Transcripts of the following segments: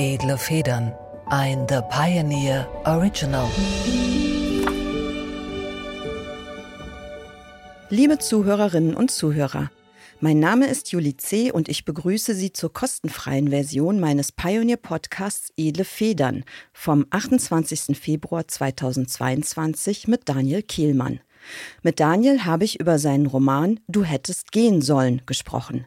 Edle Federn. Ein The Pioneer Original. Liebe Zuhörerinnen und Zuhörer, mein Name ist Julie C. und ich begrüße Sie zur kostenfreien Version meines Pioneer-Podcasts Edle Federn vom 28. Februar 2022 mit Daniel Kehlmann. Mit Daniel habe ich über seinen Roman Du hättest gehen sollen gesprochen.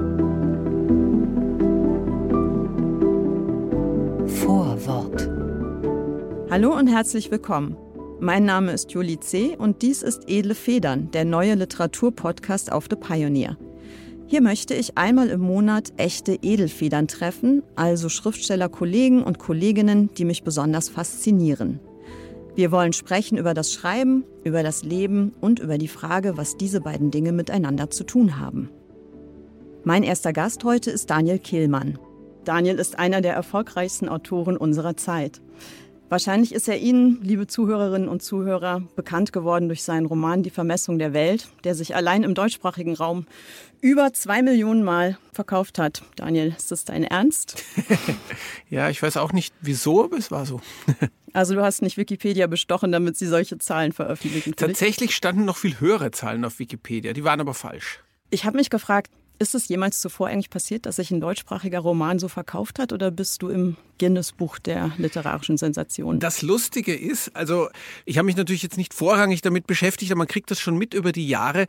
Hallo und herzlich willkommen. Mein Name ist Julie C. und dies ist Edle Federn, der neue Literaturpodcast auf The Pioneer. Hier möchte ich einmal im Monat echte Edelfedern treffen, also Schriftstellerkollegen und Kolleginnen, die mich besonders faszinieren. Wir wollen sprechen über das Schreiben, über das Leben und über die Frage, was diese beiden Dinge miteinander zu tun haben. Mein erster Gast heute ist Daniel Kehlmann. Daniel ist einer der erfolgreichsten Autoren unserer Zeit. Wahrscheinlich ist er Ihnen, liebe Zuhörerinnen und Zuhörer, bekannt geworden durch seinen Roman Die Vermessung der Welt, der sich allein im deutschsprachigen Raum über zwei Millionen Mal verkauft hat. Daniel, ist das dein Ernst? ja, ich weiß auch nicht wieso, aber es war so. also du hast nicht Wikipedia bestochen, damit sie solche Zahlen veröffentlichen. Tatsächlich standen noch viel höhere Zahlen auf Wikipedia, die waren aber falsch. Ich habe mich gefragt, ist es jemals zuvor eigentlich passiert, dass sich ein deutschsprachiger Roman so verkauft hat oder bist du im Guinness-Buch der literarischen Sensation? Das Lustige ist, also ich habe mich natürlich jetzt nicht vorrangig damit beschäftigt, aber man kriegt das schon mit über die Jahre.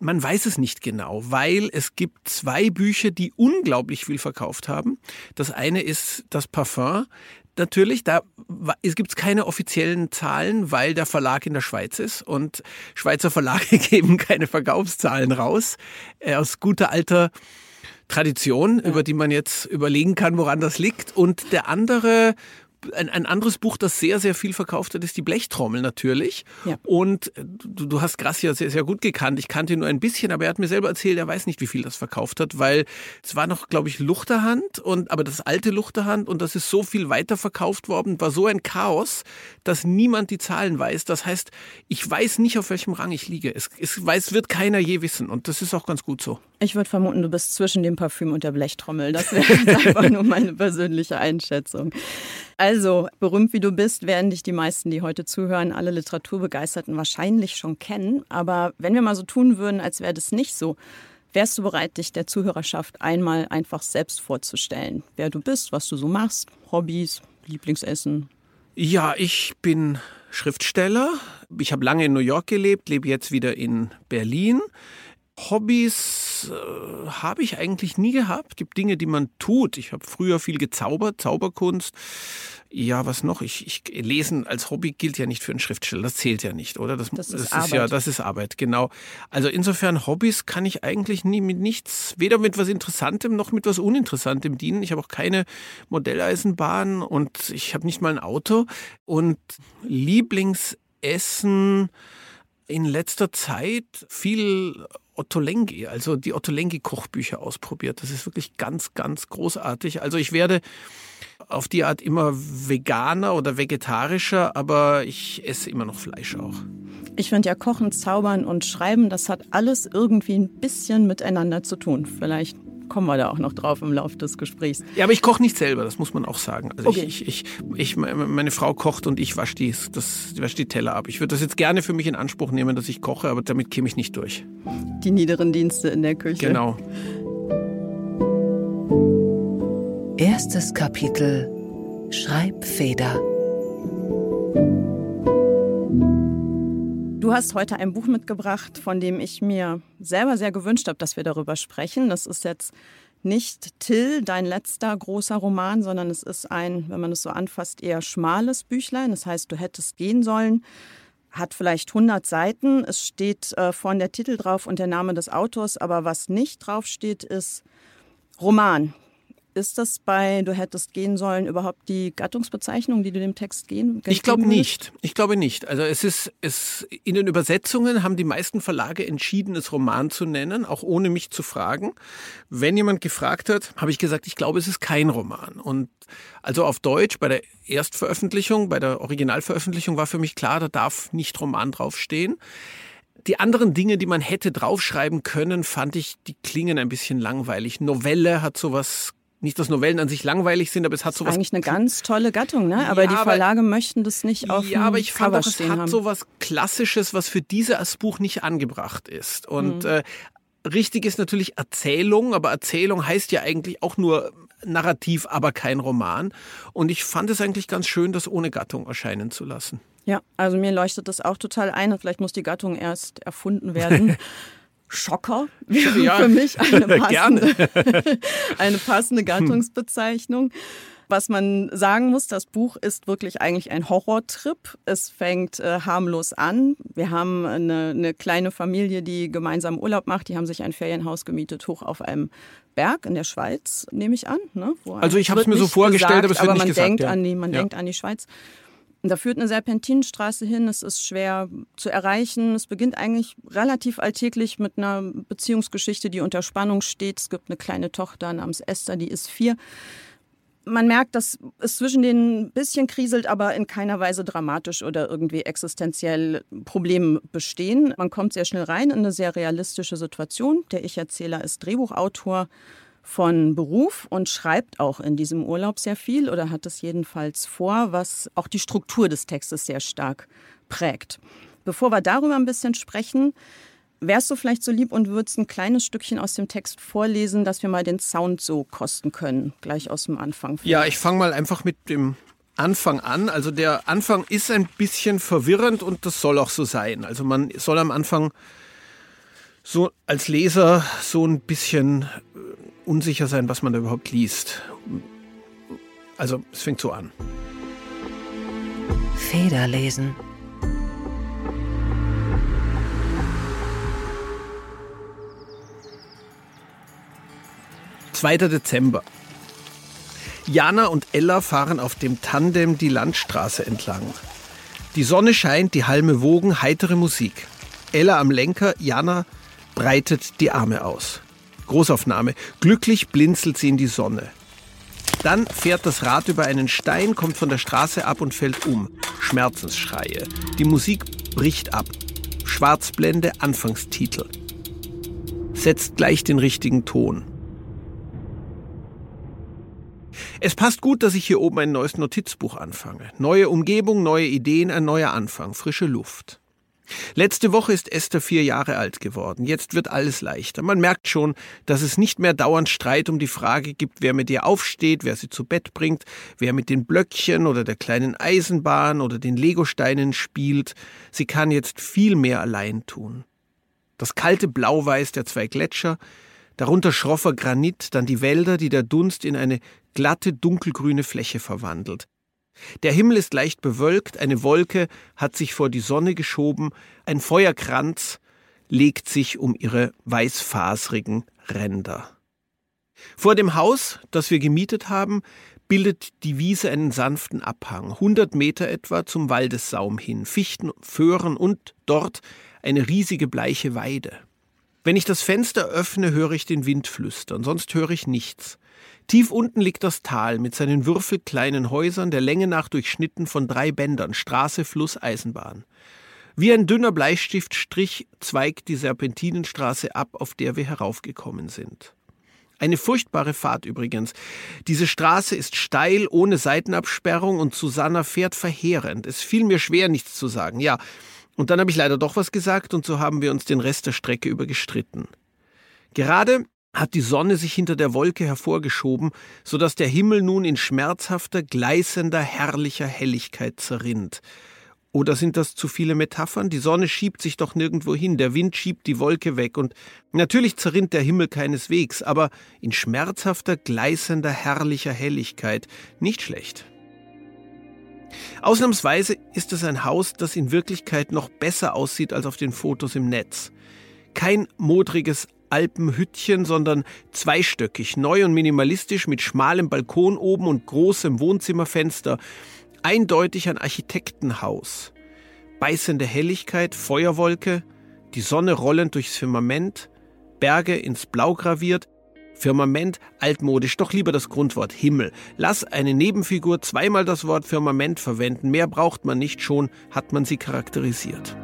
Man weiß es nicht genau, weil es gibt zwei Bücher, die unglaublich viel verkauft haben. Das eine ist das Parfum, natürlich, da gibt es keine offiziellen Zahlen, weil der Verlag in der Schweiz ist und Schweizer Verlage geben keine Verkaufszahlen raus. Äh, aus guter alter Tradition, ja. über die man jetzt überlegen kann, woran das liegt. Und der andere ein, ein anderes Buch, das sehr, sehr viel verkauft hat, ist die Blechtrommel natürlich. Ja. Und äh, du, du hast Gracia sehr, sehr gut gekannt. Ich kannte ihn nur ein bisschen, aber er hat mir selber erzählt, er weiß nicht, wie viel das verkauft hat, weil es war noch, glaube ich, Luchterhand, und, aber das alte Luchterhand und das ist so viel weiter verkauft worden, war so ein Chaos, dass niemand die Zahlen weiß. Das heißt, ich weiß nicht, auf welchem Rang ich liege. Es, es weiß, wird keiner je wissen und das ist auch ganz gut so. Ich würde vermuten, du bist zwischen dem Parfüm und der Blechtrommel. Das wäre einfach nur meine persönliche Einschätzung. Also, berühmt wie du bist, werden dich die meisten, die heute zuhören, alle Literaturbegeisterten wahrscheinlich schon kennen. Aber wenn wir mal so tun würden, als wäre das nicht so, wärst du bereit, dich der Zuhörerschaft einmal einfach selbst vorzustellen? Wer du bist, was du so machst, Hobbys, Lieblingsessen? Ja, ich bin Schriftsteller. Ich habe lange in New York gelebt, lebe jetzt wieder in Berlin. Hobbys äh, habe ich eigentlich nie gehabt. Es gibt Dinge, die man tut. Ich habe früher viel gezaubert, Zauberkunst. Ja, was noch? Ich, ich lesen als Hobby gilt ja nicht für einen Schriftsteller. Das zählt ja nicht, oder? Das, das ist, das Arbeit. ja, das ist Arbeit, genau. Also insofern Hobbys kann ich eigentlich nie mit nichts, weder mit was Interessantem noch mit was Uninteressantem dienen. Ich habe auch keine Modelleisenbahn und ich habe nicht mal ein Auto. Und Lieblingsessen in letzter Zeit viel Ottolenghi, also die Ottolenghi-Kochbücher ausprobiert. Das ist wirklich ganz, ganz großartig. Also ich werde auf die Art immer veganer oder vegetarischer, aber ich esse immer noch Fleisch auch. Ich finde ja Kochen, Zaubern und Schreiben, das hat alles irgendwie ein bisschen miteinander zu tun. Vielleicht kommen wir da auch noch drauf im Laufe des Gesprächs. Ja, aber ich koche nicht selber, das muss man auch sagen. Also okay. ich, ich, ich, meine Frau kocht und ich wasche die, das, wasche die Teller ab. Ich würde das jetzt gerne für mich in Anspruch nehmen, dass ich koche, aber damit käme ich nicht durch. Die niederen Dienste in der Küche. Genau. Erstes Kapitel Schreibfeder. Du hast heute ein Buch mitgebracht, von dem ich mir selber sehr gewünscht habe, dass wir darüber sprechen. Das ist jetzt nicht Till, dein letzter großer Roman, sondern es ist ein, wenn man es so anfasst, eher schmales Büchlein. Das heißt, du hättest gehen sollen. Hat vielleicht 100 Seiten. Es steht äh, vorne der Titel drauf und der Name des Autors, aber was nicht drauf steht, ist Roman. Ist das bei Du hättest gehen sollen überhaupt die Gattungsbezeichnung, die du dem Text gehen? Ich glaube nicht. Ich glaube nicht. Also es ist, es, in den Übersetzungen haben die meisten Verlage entschieden, es Roman zu nennen, auch ohne mich zu fragen. Wenn jemand gefragt hat, habe ich gesagt, ich glaube, es ist kein Roman. Und also auf Deutsch bei der Erstveröffentlichung, bei der Originalveröffentlichung war für mich klar, da darf nicht Roman draufstehen. Die anderen Dinge, die man hätte draufschreiben können, fand ich, die klingen ein bisschen langweilig. Novelle hat sowas nicht, dass Novellen an sich langweilig sind, aber es hat sowas. Eigentlich eine ganz tolle Gattung, ne? Aber ja, die Verlage aber, möchten das nicht auf Ja, aber ich fand auch, es hat haben. sowas Klassisches, was für dieses Buch nicht angebracht ist. Und mhm. äh, richtig ist natürlich Erzählung, aber Erzählung heißt ja eigentlich auch nur Narrativ, aber kein Roman. Und ich fand es eigentlich ganz schön, das ohne Gattung erscheinen zu lassen. Ja, also mir leuchtet das auch total ein. Vielleicht muss die Gattung erst erfunden werden. Schocker wäre ja, für mich eine passende, eine passende Gattungsbezeichnung. Was man sagen muss, das Buch ist wirklich eigentlich ein Horrortrip. Es fängt äh, harmlos an. Wir haben eine, eine, kleine Familie, die gemeinsam Urlaub macht. Die haben sich ein Ferienhaus gemietet, hoch auf einem Berg in der Schweiz, nehme ich an. Ne? also ich habe es mir so vorgestellt, gesagt, aber es wird aber man nicht gesagt, denkt ja. an die, man ja. denkt an die Schweiz. Da führt eine Serpentinenstraße hin, es ist schwer zu erreichen. Es beginnt eigentlich relativ alltäglich mit einer Beziehungsgeschichte, die unter Spannung steht. Es gibt eine kleine Tochter namens Esther, die ist vier. Man merkt, dass es zwischen denen ein bisschen kriselt, aber in keiner Weise dramatisch oder irgendwie existenziell Probleme bestehen. Man kommt sehr schnell rein in eine sehr realistische Situation. Der Ich-Erzähler ist Drehbuchautor von Beruf und schreibt auch in diesem Urlaub sehr viel oder hat es jedenfalls vor, was auch die Struktur des Textes sehr stark prägt. Bevor wir darüber ein bisschen sprechen, wärst du vielleicht so lieb und würdest ein kleines Stückchen aus dem Text vorlesen, dass wir mal den Sound so kosten können, gleich aus dem Anfang. Vielleicht. Ja, ich fange mal einfach mit dem Anfang an. Also der Anfang ist ein bisschen verwirrend und das soll auch so sein. Also man soll am Anfang so als Leser so ein bisschen unsicher sein, was man da überhaupt liest. Also es fängt so an. Federlesen. Zweiter Dezember. Jana und Ella fahren auf dem Tandem die Landstraße entlang. Die Sonne scheint, die Halme wogen, heitere Musik. Ella am Lenker, Jana breitet die Arme aus. Großaufnahme. Glücklich blinzelt sie in die Sonne. Dann fährt das Rad über einen Stein, kommt von der Straße ab und fällt um. Schmerzensschreie. Die Musik bricht ab. Schwarzblende, Anfangstitel. Setzt gleich den richtigen Ton. Es passt gut, dass ich hier oben ein neues Notizbuch anfange. Neue Umgebung, neue Ideen, ein neuer Anfang, frische Luft. Letzte Woche ist Esther vier Jahre alt geworden. Jetzt wird alles leichter. Man merkt schon, dass es nicht mehr dauernd Streit um die Frage gibt, wer mit ihr aufsteht, wer sie zu Bett bringt, wer mit den Blöckchen oder der kleinen Eisenbahn oder den Legosteinen spielt. Sie kann jetzt viel mehr allein tun. Das kalte Blau-Weiß der zwei Gletscher, darunter schroffer Granit, dann die Wälder, die der Dunst in eine glatte, dunkelgrüne Fläche verwandelt. Der Himmel ist leicht bewölkt, eine Wolke hat sich vor die Sonne geschoben, ein Feuerkranz legt sich um ihre weißfasrigen Ränder. Vor dem Haus, das wir gemietet haben, bildet die Wiese einen sanften Abhang, hundert Meter etwa zum Waldessaum hin, Fichten, Föhren und dort eine riesige bleiche Weide. Wenn ich das Fenster öffne, höre ich den Wind flüstern, sonst höre ich nichts. Tief unten liegt das Tal mit seinen würfelkleinen Häusern, der Länge nach durchschnitten von drei Bändern, Straße, Fluss, Eisenbahn. Wie ein dünner Bleistiftstrich zweigt die Serpentinenstraße ab, auf der wir heraufgekommen sind. Eine furchtbare Fahrt übrigens. Diese Straße ist steil, ohne Seitenabsperrung und Susanna fährt verheerend. Es fiel mir schwer, nichts zu sagen. Ja, und dann habe ich leider doch was gesagt und so haben wir uns den Rest der Strecke über gestritten. Gerade hat die Sonne sich hinter der Wolke hervorgeschoben, so dass der Himmel nun in schmerzhafter, gleißender, herrlicher Helligkeit zerrinnt. Oder sind das zu viele Metaphern? Die Sonne schiebt sich doch nirgendwo hin, der Wind schiebt die Wolke weg und natürlich zerrinnt der Himmel keineswegs, aber in schmerzhafter, gleißender, herrlicher Helligkeit nicht schlecht. Ausnahmsweise ist es ein Haus, das in Wirklichkeit noch besser aussieht als auf den Fotos im Netz. Kein modriges Alpenhüttchen, sondern zweistöckig, neu und minimalistisch mit schmalem Balkon oben und großem Wohnzimmerfenster. Eindeutig ein Architektenhaus. Beißende Helligkeit, Feuerwolke, die Sonne rollend durchs Firmament, Berge ins Blau graviert, Firmament altmodisch, doch lieber das Grundwort Himmel. Lass eine Nebenfigur zweimal das Wort Firmament verwenden, mehr braucht man nicht, schon hat man sie charakterisiert.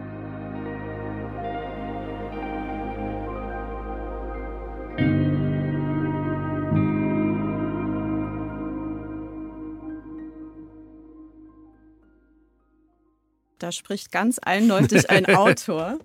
Da spricht ganz eindeutig ein Autor.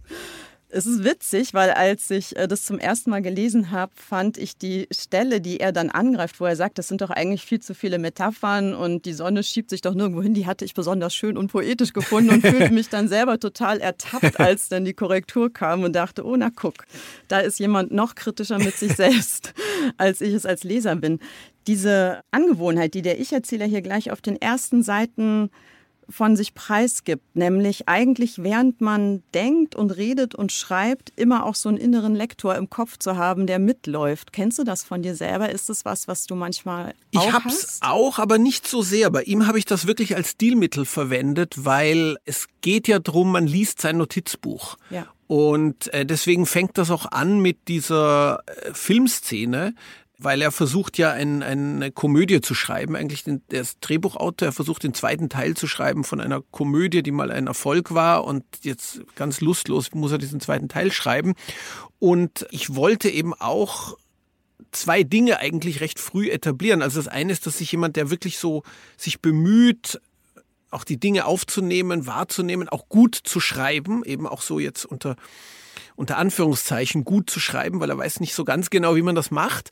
Es ist witzig, weil als ich äh, das zum ersten Mal gelesen habe, fand ich die Stelle, die er dann angreift, wo er sagt, das sind doch eigentlich viel zu viele Metaphern und die Sonne schiebt sich doch nirgendwo hin, die hatte ich besonders schön und poetisch gefunden und fühlte mich dann selber total ertappt, als dann die Korrektur kam und dachte, oh na guck, da ist jemand noch kritischer mit sich selbst, als ich es als Leser bin. Diese Angewohnheit, die der Ich-Erzähler hier gleich auf den ersten Seiten von sich preisgibt, nämlich eigentlich während man denkt und redet und schreibt, immer auch so einen inneren Lektor im Kopf zu haben, der mitläuft. Kennst du das von dir selber? Ist das was, was du manchmal auch Ich hab's hast? auch, aber nicht so sehr. Bei ihm habe ich das wirklich als Stilmittel verwendet, weil es geht ja drum, man liest sein Notizbuch. Ja. Und äh, deswegen fängt das auch an mit dieser äh, Filmszene, weil er versucht ja ein, eine Komödie zu schreiben, eigentlich den, der ist Drehbuchautor, er versucht den zweiten Teil zu schreiben von einer Komödie, die mal ein Erfolg war und jetzt ganz lustlos muss er diesen zweiten Teil schreiben. Und ich wollte eben auch zwei Dinge eigentlich recht früh etablieren. Also das eine ist, dass sich jemand, der wirklich so sich bemüht, auch die Dinge aufzunehmen, wahrzunehmen, auch gut zu schreiben, eben auch so jetzt unter unter Anführungszeichen gut zu schreiben, weil er weiß nicht so ganz genau, wie man das macht.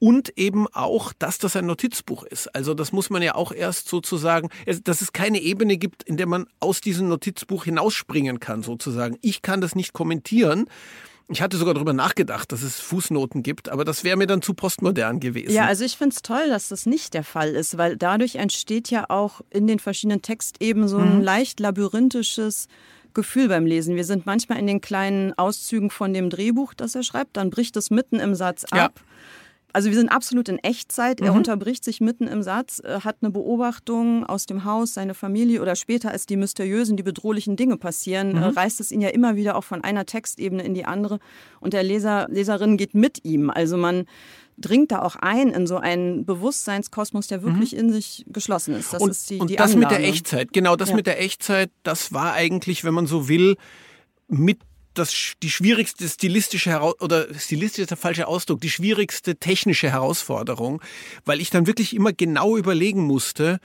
Und eben auch, dass das ein Notizbuch ist. Also das muss man ja auch erst sozusagen, dass es keine Ebene gibt, in der man aus diesem Notizbuch hinausspringen kann, sozusagen. Ich kann das nicht kommentieren. Ich hatte sogar darüber nachgedacht, dass es Fußnoten gibt, aber das wäre mir dann zu postmodern gewesen. Ja, also ich finde es toll, dass das nicht der Fall ist, weil dadurch entsteht ja auch in den verschiedenen Textebenen so ein mhm. leicht labyrinthisches Gefühl beim Lesen. Wir sind manchmal in den kleinen Auszügen von dem Drehbuch, das er schreibt, dann bricht es mitten im Satz ab. Ja. Also wir sind absolut in Echtzeit. Er mhm. unterbricht sich mitten im Satz, äh, hat eine Beobachtung aus dem Haus, seine Familie oder später, als die mysteriösen, die bedrohlichen Dinge passieren, äh, mhm. reißt es ihn ja immer wieder auch von einer Textebene in die andere. Und der Leser, Leserin geht mit ihm. Also man dringt da auch ein in so einen Bewusstseinskosmos, der wirklich mhm. in sich geschlossen ist. Das und, ist die, und die das Anlage. mit der Echtzeit, genau, das ja. mit der Echtzeit, das war eigentlich, wenn man so will, mit das, die schwierigste stilistische Heraus oder stilistisch ist der falsche Ausdruck, die schwierigste technische Herausforderung, weil ich dann wirklich immer genau überlegen musste,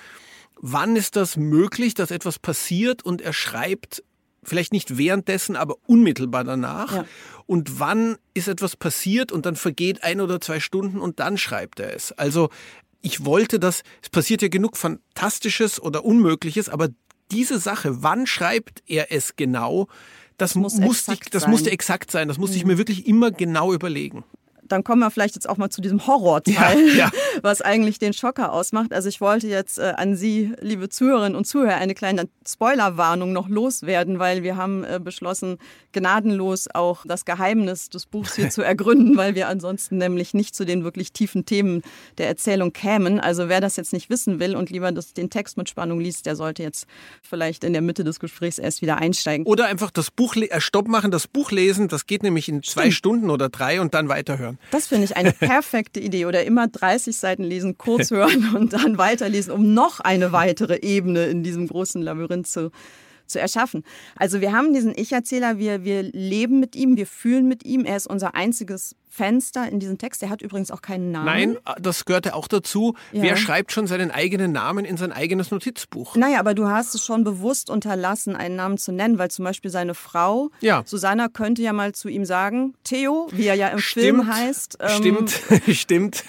wann ist das möglich, dass etwas passiert und er schreibt vielleicht nicht währenddessen, aber unmittelbar danach. Ja. Und wann ist etwas passiert und dann vergeht ein oder zwei Stunden und dann schreibt er es. Also ich wollte das, es passiert ja genug Fantastisches oder Unmögliches, aber diese Sache, wann schreibt er es genau, das, muss musste ich, das musste exakt sein. Das musste ich mhm. mir wirklich immer genau überlegen dann kommen wir vielleicht jetzt auch mal zu diesem Horrorteil, ja, ja. was eigentlich den Schocker ausmacht. Also ich wollte jetzt äh, an Sie, liebe Zuhörerinnen und Zuhörer, eine kleine Spoilerwarnung noch loswerden, weil wir haben äh, beschlossen, gnadenlos auch das Geheimnis des Buchs hier zu ergründen, weil wir ansonsten nämlich nicht zu den wirklich tiefen Themen der Erzählung kämen. Also wer das jetzt nicht wissen will und lieber das, den Text mit Spannung liest, der sollte jetzt vielleicht in der Mitte des Gesprächs erst wieder einsteigen. Oder einfach das Buch, äh, Stopp machen, das Buch lesen, das geht nämlich in zwei Stimmt. Stunden oder drei und dann weiterhören. Das finde ich eine perfekte Idee. Oder immer 30 Seiten lesen, kurz hören und dann weiterlesen, um noch eine weitere Ebene in diesem großen Labyrinth zu, zu erschaffen. Also wir haben diesen Ich-Erzähler, wir, wir leben mit ihm, wir fühlen mit ihm. Er ist unser einziges Fenster in diesem Text. Er hat übrigens auch keinen Namen. Nein, das gehörte auch dazu. Ja. Wer schreibt schon seinen eigenen Namen in sein eigenes Notizbuch? Naja, aber du hast es schon bewusst unterlassen, einen Namen zu nennen, weil zum Beispiel seine Frau, ja. Susanna, könnte ja mal zu ihm sagen, Theo, wie er ja im stimmt, Film heißt. Ähm, stimmt, stimmt.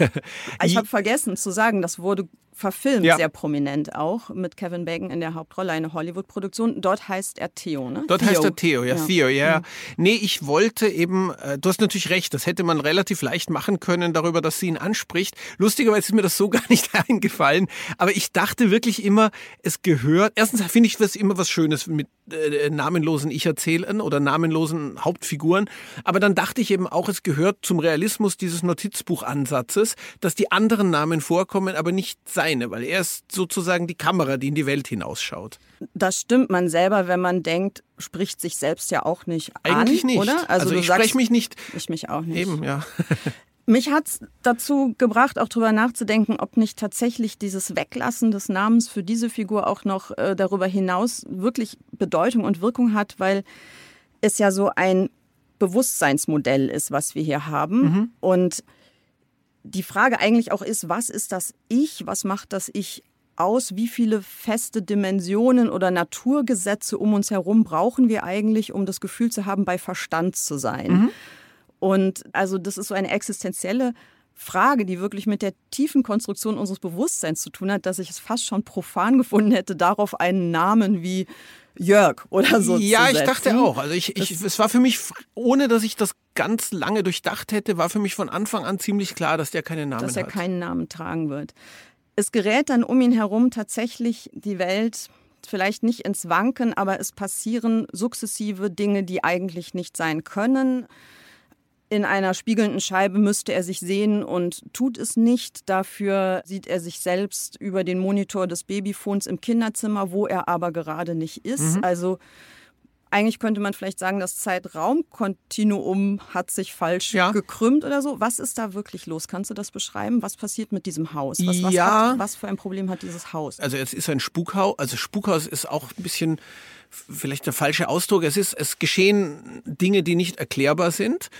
Ich habe vergessen zu sagen, das wurde verfilmt, Ja. sehr prominent auch, mit Kevin Bacon in der Hauptrolle, eine Hollywood-Produktion. Dort heißt er Theo, ne? Dort heißt er Theo, ja, Ja. Theo, ja. Nee, ich wollte eben, äh, du hast natürlich recht, das hätte man relativ leicht machen können darüber, dass sie ihn anspricht. Lustigerweise ist mir das so gar nicht eingefallen, aber ich dachte wirklich immer, es gehört, erstens finde ich das immer was Schönes mit äh, namenlosen Ich-Erzählern oder namenlosen Hauptfiguren, aber dann dachte ich eben auch, es gehört zum Realismus dieses Notizbuchansatzes, dass die anderen Namen vorkommen, aber nicht seine, weil er ist sozusagen die Kamera, die in die Welt hinausschaut. Das stimmt man selber, wenn man denkt, spricht sich selbst ja auch nicht Eigentlich an, nicht. oder? Also, du ich spreche mich nicht Ich mich auch nicht. eben, ja. Mich hat es dazu gebracht, auch darüber nachzudenken, ob nicht tatsächlich dieses Weglassen des Namens für diese Figur auch noch äh, darüber hinaus wirklich Bedeutung und Wirkung hat, weil es ja so ein Bewusstseinsmodell ist, was wir hier haben. Und die Frage eigentlich auch ist, was ist das Ich? Was macht das Ich aus? Wie viele feste Dimensionen oder Naturgesetze um uns herum brauchen wir eigentlich, um das Gefühl zu haben, bei Verstand zu sein? Und also das ist so eine existenzielle Frage, die wirklich mit der tiefen Konstruktion unseres Bewusstseins zu tun hat, dass ich es fast schon profan gefunden hätte, darauf einen Namen wie Jörg oder so Ja, zu ich setzen. dachte auch. Also ich, ich, es war für mich, ohne dass ich das ganz lange durchdacht hätte, war für mich von Anfang an ziemlich klar, dass der keinen Namen dass er hat. keinen Namen tragen wird. Es gerät dann um ihn herum tatsächlich die Welt vielleicht nicht ins Wanken, aber es passieren sukzessive Dinge, die eigentlich nicht sein können. In einer spiegelnden Scheibe müsste er sich sehen und tut es nicht. Dafür sieht er sich selbst über den Monitor des Babyphones im Kinderzimmer, wo er aber gerade nicht ist. Mhm. Also eigentlich könnte man vielleicht sagen, das Zeitraumkontinuum hat sich falsch Ja. gekrümmt oder so. Was ist da wirklich los? Kannst du das beschreiben? Was passiert mit diesem Haus? Was, was, Ja. hat, was für ein Problem hat dieses Haus? Also es ist ein Spukhaus, also Spukhaus ist auch ein bisschen vielleicht der falsche Ausdruck. Es ist, es geschehen Dinge, die nicht erklärbar sind.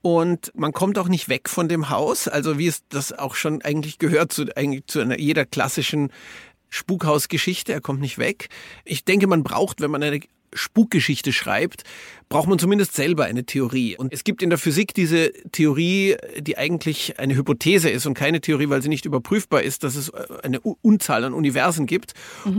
Und man kommt auch nicht weg von dem Haus, also wie es das auch schon eigentlich gehört zu, eigentlich zu einer, jeder klassischen Spukhausgeschichte. Er kommt nicht weg. Ich denke, man braucht, wenn man eine Spukgeschichte schreibt, braucht man zumindest selber eine Theorie. Und es gibt in der Physik diese Theorie, die eigentlich eine Hypothese ist und keine Theorie, weil sie nicht überprüfbar ist, dass es eine U- Unzahl an Universen gibt.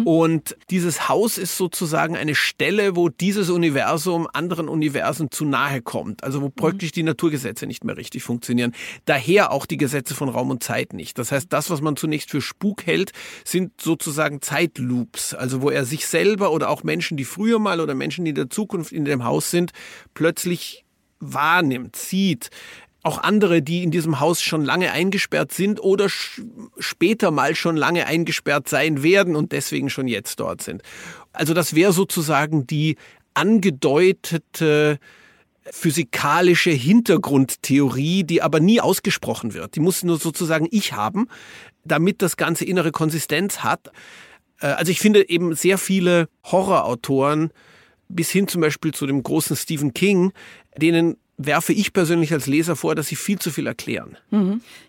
Und dieses Haus ist sozusagen eine Stelle, wo dieses Universum anderen Universen zu nahe kommt. Also wo praktisch die Naturgesetze nicht mehr richtig funktionieren. Daher auch die Gesetze von Raum und Zeit nicht. Das heißt, das, was man zunächst für Spuk hält, sind sozusagen Zeitloops. Also wo er sich selber oder auch Menschen, die früher mal oder Menschen, die in der Zukunft in dem Haus sind, plötzlich wahrnimmt, sieht. Auch andere, die in diesem Haus schon lange eingesperrt sind oder später mal schon lange eingesperrt sein werden und deswegen schon jetzt dort sind. Also das wäre sozusagen die angedeutete physikalische Hintergrundtheorie, die aber nie ausgesprochen wird. Die muss nur sozusagen ich haben, damit das Ganze innere Konsistenz hat. Äh, Also ich finde eben sehr viele Horrorautoren, bis hin zum Beispiel zu dem großen Stephen King, denen werfe ich persönlich als Leser vor, dass sie viel zu viel erklären.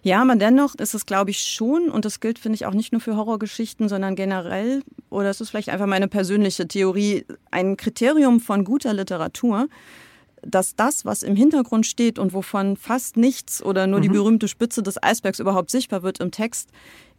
Ja, aber dennoch ist es, glaube ich, schon, und das gilt, finde ich, auch nicht nur für Horrorgeschichten, sondern generell, oder es ist vielleicht einfach meine persönliche Theorie, ein Kriterium von guter Literatur, dass das, was im Hintergrund steht und wovon fast nichts oder nur die berühmte Spitze des Eisbergs überhaupt sichtbar wird im Text,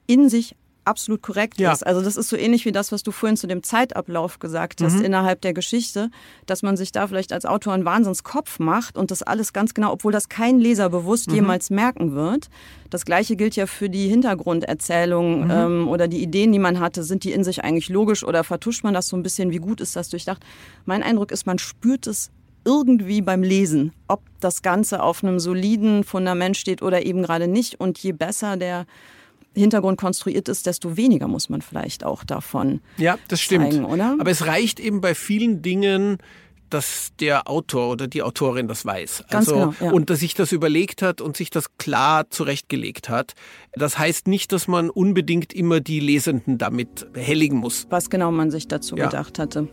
in sich absolut korrekt Ja. ist. Also das ist so ähnlich wie das, was du vorhin zu dem Zeitablauf gesagt hast innerhalb der Geschichte, dass man sich da vielleicht als Autor einen Wahnsinnskopf macht und das alles ganz genau, obwohl das kein Leser bewusst jemals merken wird. Das gleiche gilt ja für die Hintergrunderzählung ähm, oder die Ideen, die man hatte. Sind die in sich eigentlich logisch oder vertuscht man das so ein bisschen? Wie gut ist das durchdacht? Mein Eindruck ist, man spürt es irgendwie beim Lesen, ob das Ganze auf einem soliden Fundament steht oder eben gerade nicht. Und je besser der Hintergrund konstruiert ist, desto weniger muss man vielleicht auch davon. Ja, das stimmt. Zeigen, oder? Aber es reicht eben bei vielen Dingen, dass der Autor oder die Autorin das weiß. Ganz also, genau, ja. Und dass sich das überlegt hat und sich das klar zurechtgelegt hat. Das heißt nicht, dass man unbedingt immer die Lesenden damit behelligen muss. Was genau man sich dazu Ja. gedacht hatte.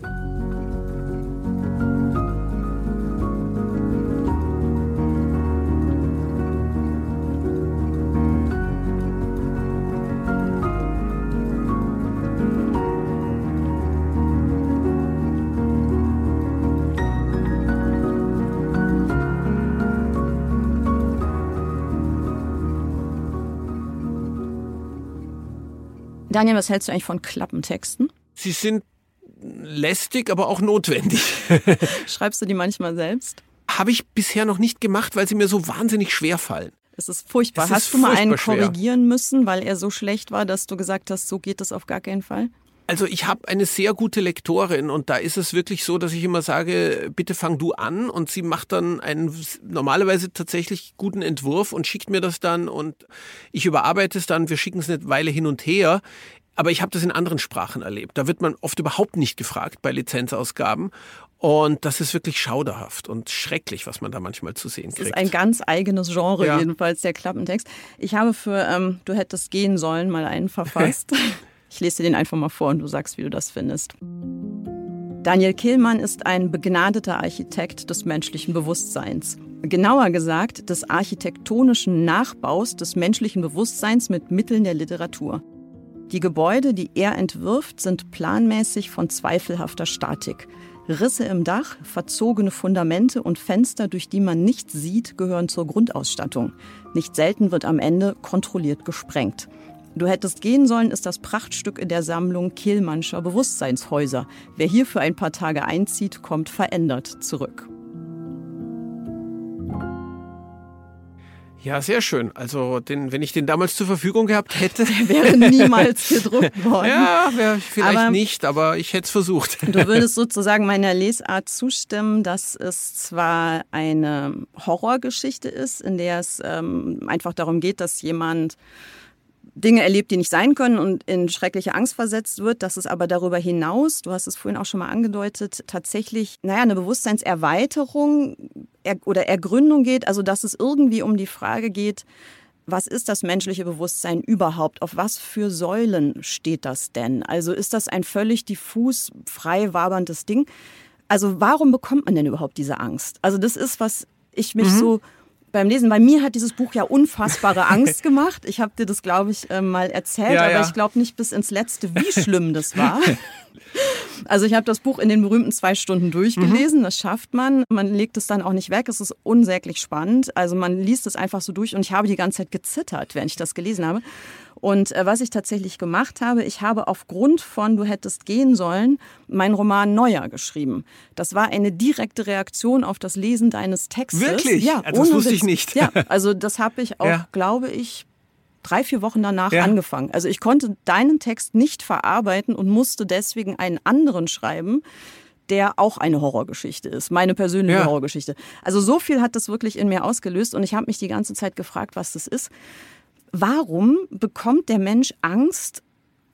Daniel, was hältst du eigentlich von Klappentexten? Sie sind lästig, aber auch notwendig. Schreibst du die manchmal selbst? Habe ich bisher noch nicht gemacht, weil sie mir so wahnsinnig schwer fallen. Es ist furchtbar. Es hast ist du mal einen korrigieren schwer. müssen, weil er so schlecht war, dass du gesagt hast, so geht das auf gar keinen Fall? Also ich habe eine sehr gute Lektorin und da ist es wirklich so, dass ich immer sage, bitte fang du an und sie macht dann einen normalerweise tatsächlich guten Entwurf und schickt mir das dann und ich überarbeite es dann, wir schicken es eine Weile hin und her. Aber ich habe das in anderen Sprachen erlebt. Da wird man oft überhaupt nicht gefragt bei Lizenzausgaben. Und das ist wirklich schauderhaft und schrecklich, was man da manchmal zu sehen Das kriegt. ist ein ganz eigenes Genre Ja. jedenfalls, der Klappentext. Ich habe für ähm, Du hättest gehen sollen mal einen verfasst. ich lese dir den einfach mal vor und du sagst, wie du das findest. Daniel Kehlmann ist ein begnadeter Architekt des menschlichen Bewusstseins. Genauer gesagt des architektonischen Nachbaus des menschlichen Bewusstseins mit Mitteln der Literatur. Die Gebäude, die er entwirft, sind planmäßig von zweifelhafter Statik. Risse im Dach, verzogene Fundamente und Fenster, durch die man nichts sieht, gehören zur Grundausstattung. Nicht selten wird am Ende kontrolliert gesprengt. Du hättest gehen sollen, ist das Prachtstück in der Sammlung Kehlmannscher Bewusstseinshäuser. Wer hier für ein paar Tage einzieht, kommt verändert zurück. Ja, sehr schön. Also, den, wenn ich den damals zur Verfügung gehabt hätte. Wäre niemals gedruckt worden. Ja, vielleicht Aber- nicht, aber ich hätte es versucht. Du würdest sozusagen meiner Lesart zustimmen, dass es zwar eine Horrorgeschichte ist, in der es ähm, einfach darum geht, dass jemand Dinge erlebt, die nicht sein können und in schreckliche Angst versetzt wird, dass es aber darüber hinaus, du hast es vorhin auch schon mal angedeutet, tatsächlich, naja, eine Bewusstseinserweiterung er oder Ergründung geht, also dass es irgendwie um die Frage geht, was ist das menschliche Bewusstsein überhaupt? Auf was für Säulen steht das denn? Also ist das ein völlig diffus, frei waberndes Ding? Also warum bekommt man denn überhaupt diese Angst? Also das ist, was ich mich Mhm. so beim Lesen, bei mir hat dieses Buch ja unfassbare Angst gemacht. Ich habe dir das, glaube ich, äh, mal erzählt, Ja, aber ja. ich glaube nicht bis ins Letzte, wie schlimm das war. Also ich habe das Buch in den berühmten zwei Stunden durchgelesen. Das schafft man. Man legt es dann auch nicht weg. Es ist unsäglich spannend. Also man liest es einfach so durch und ich habe die ganze Zeit gezittert, während ich das gelesen habe. Und äh, was ich tatsächlich gemacht habe, ich habe aufgrund von Du hättest gehen sollen meinen Roman Neuer geschrieben. Das war eine direkte Reaktion auf das Lesen deines Textes. Wirklich? Ja, Ah, das ohne wusste ich nicht. Ja, also das habe ich auch, Ja. glaube ich, drei, vier Wochen danach Ja. angefangen. Also ich konnte deinen Text nicht verarbeiten und musste deswegen einen anderen schreiben, der auch eine Horrorgeschichte ist, meine persönliche Ja. Horrorgeschichte. Also so viel hat das wirklich in mir ausgelöst und ich habe mich die ganze Zeit gefragt, was das ist. Warum bekommt der Mensch Angst,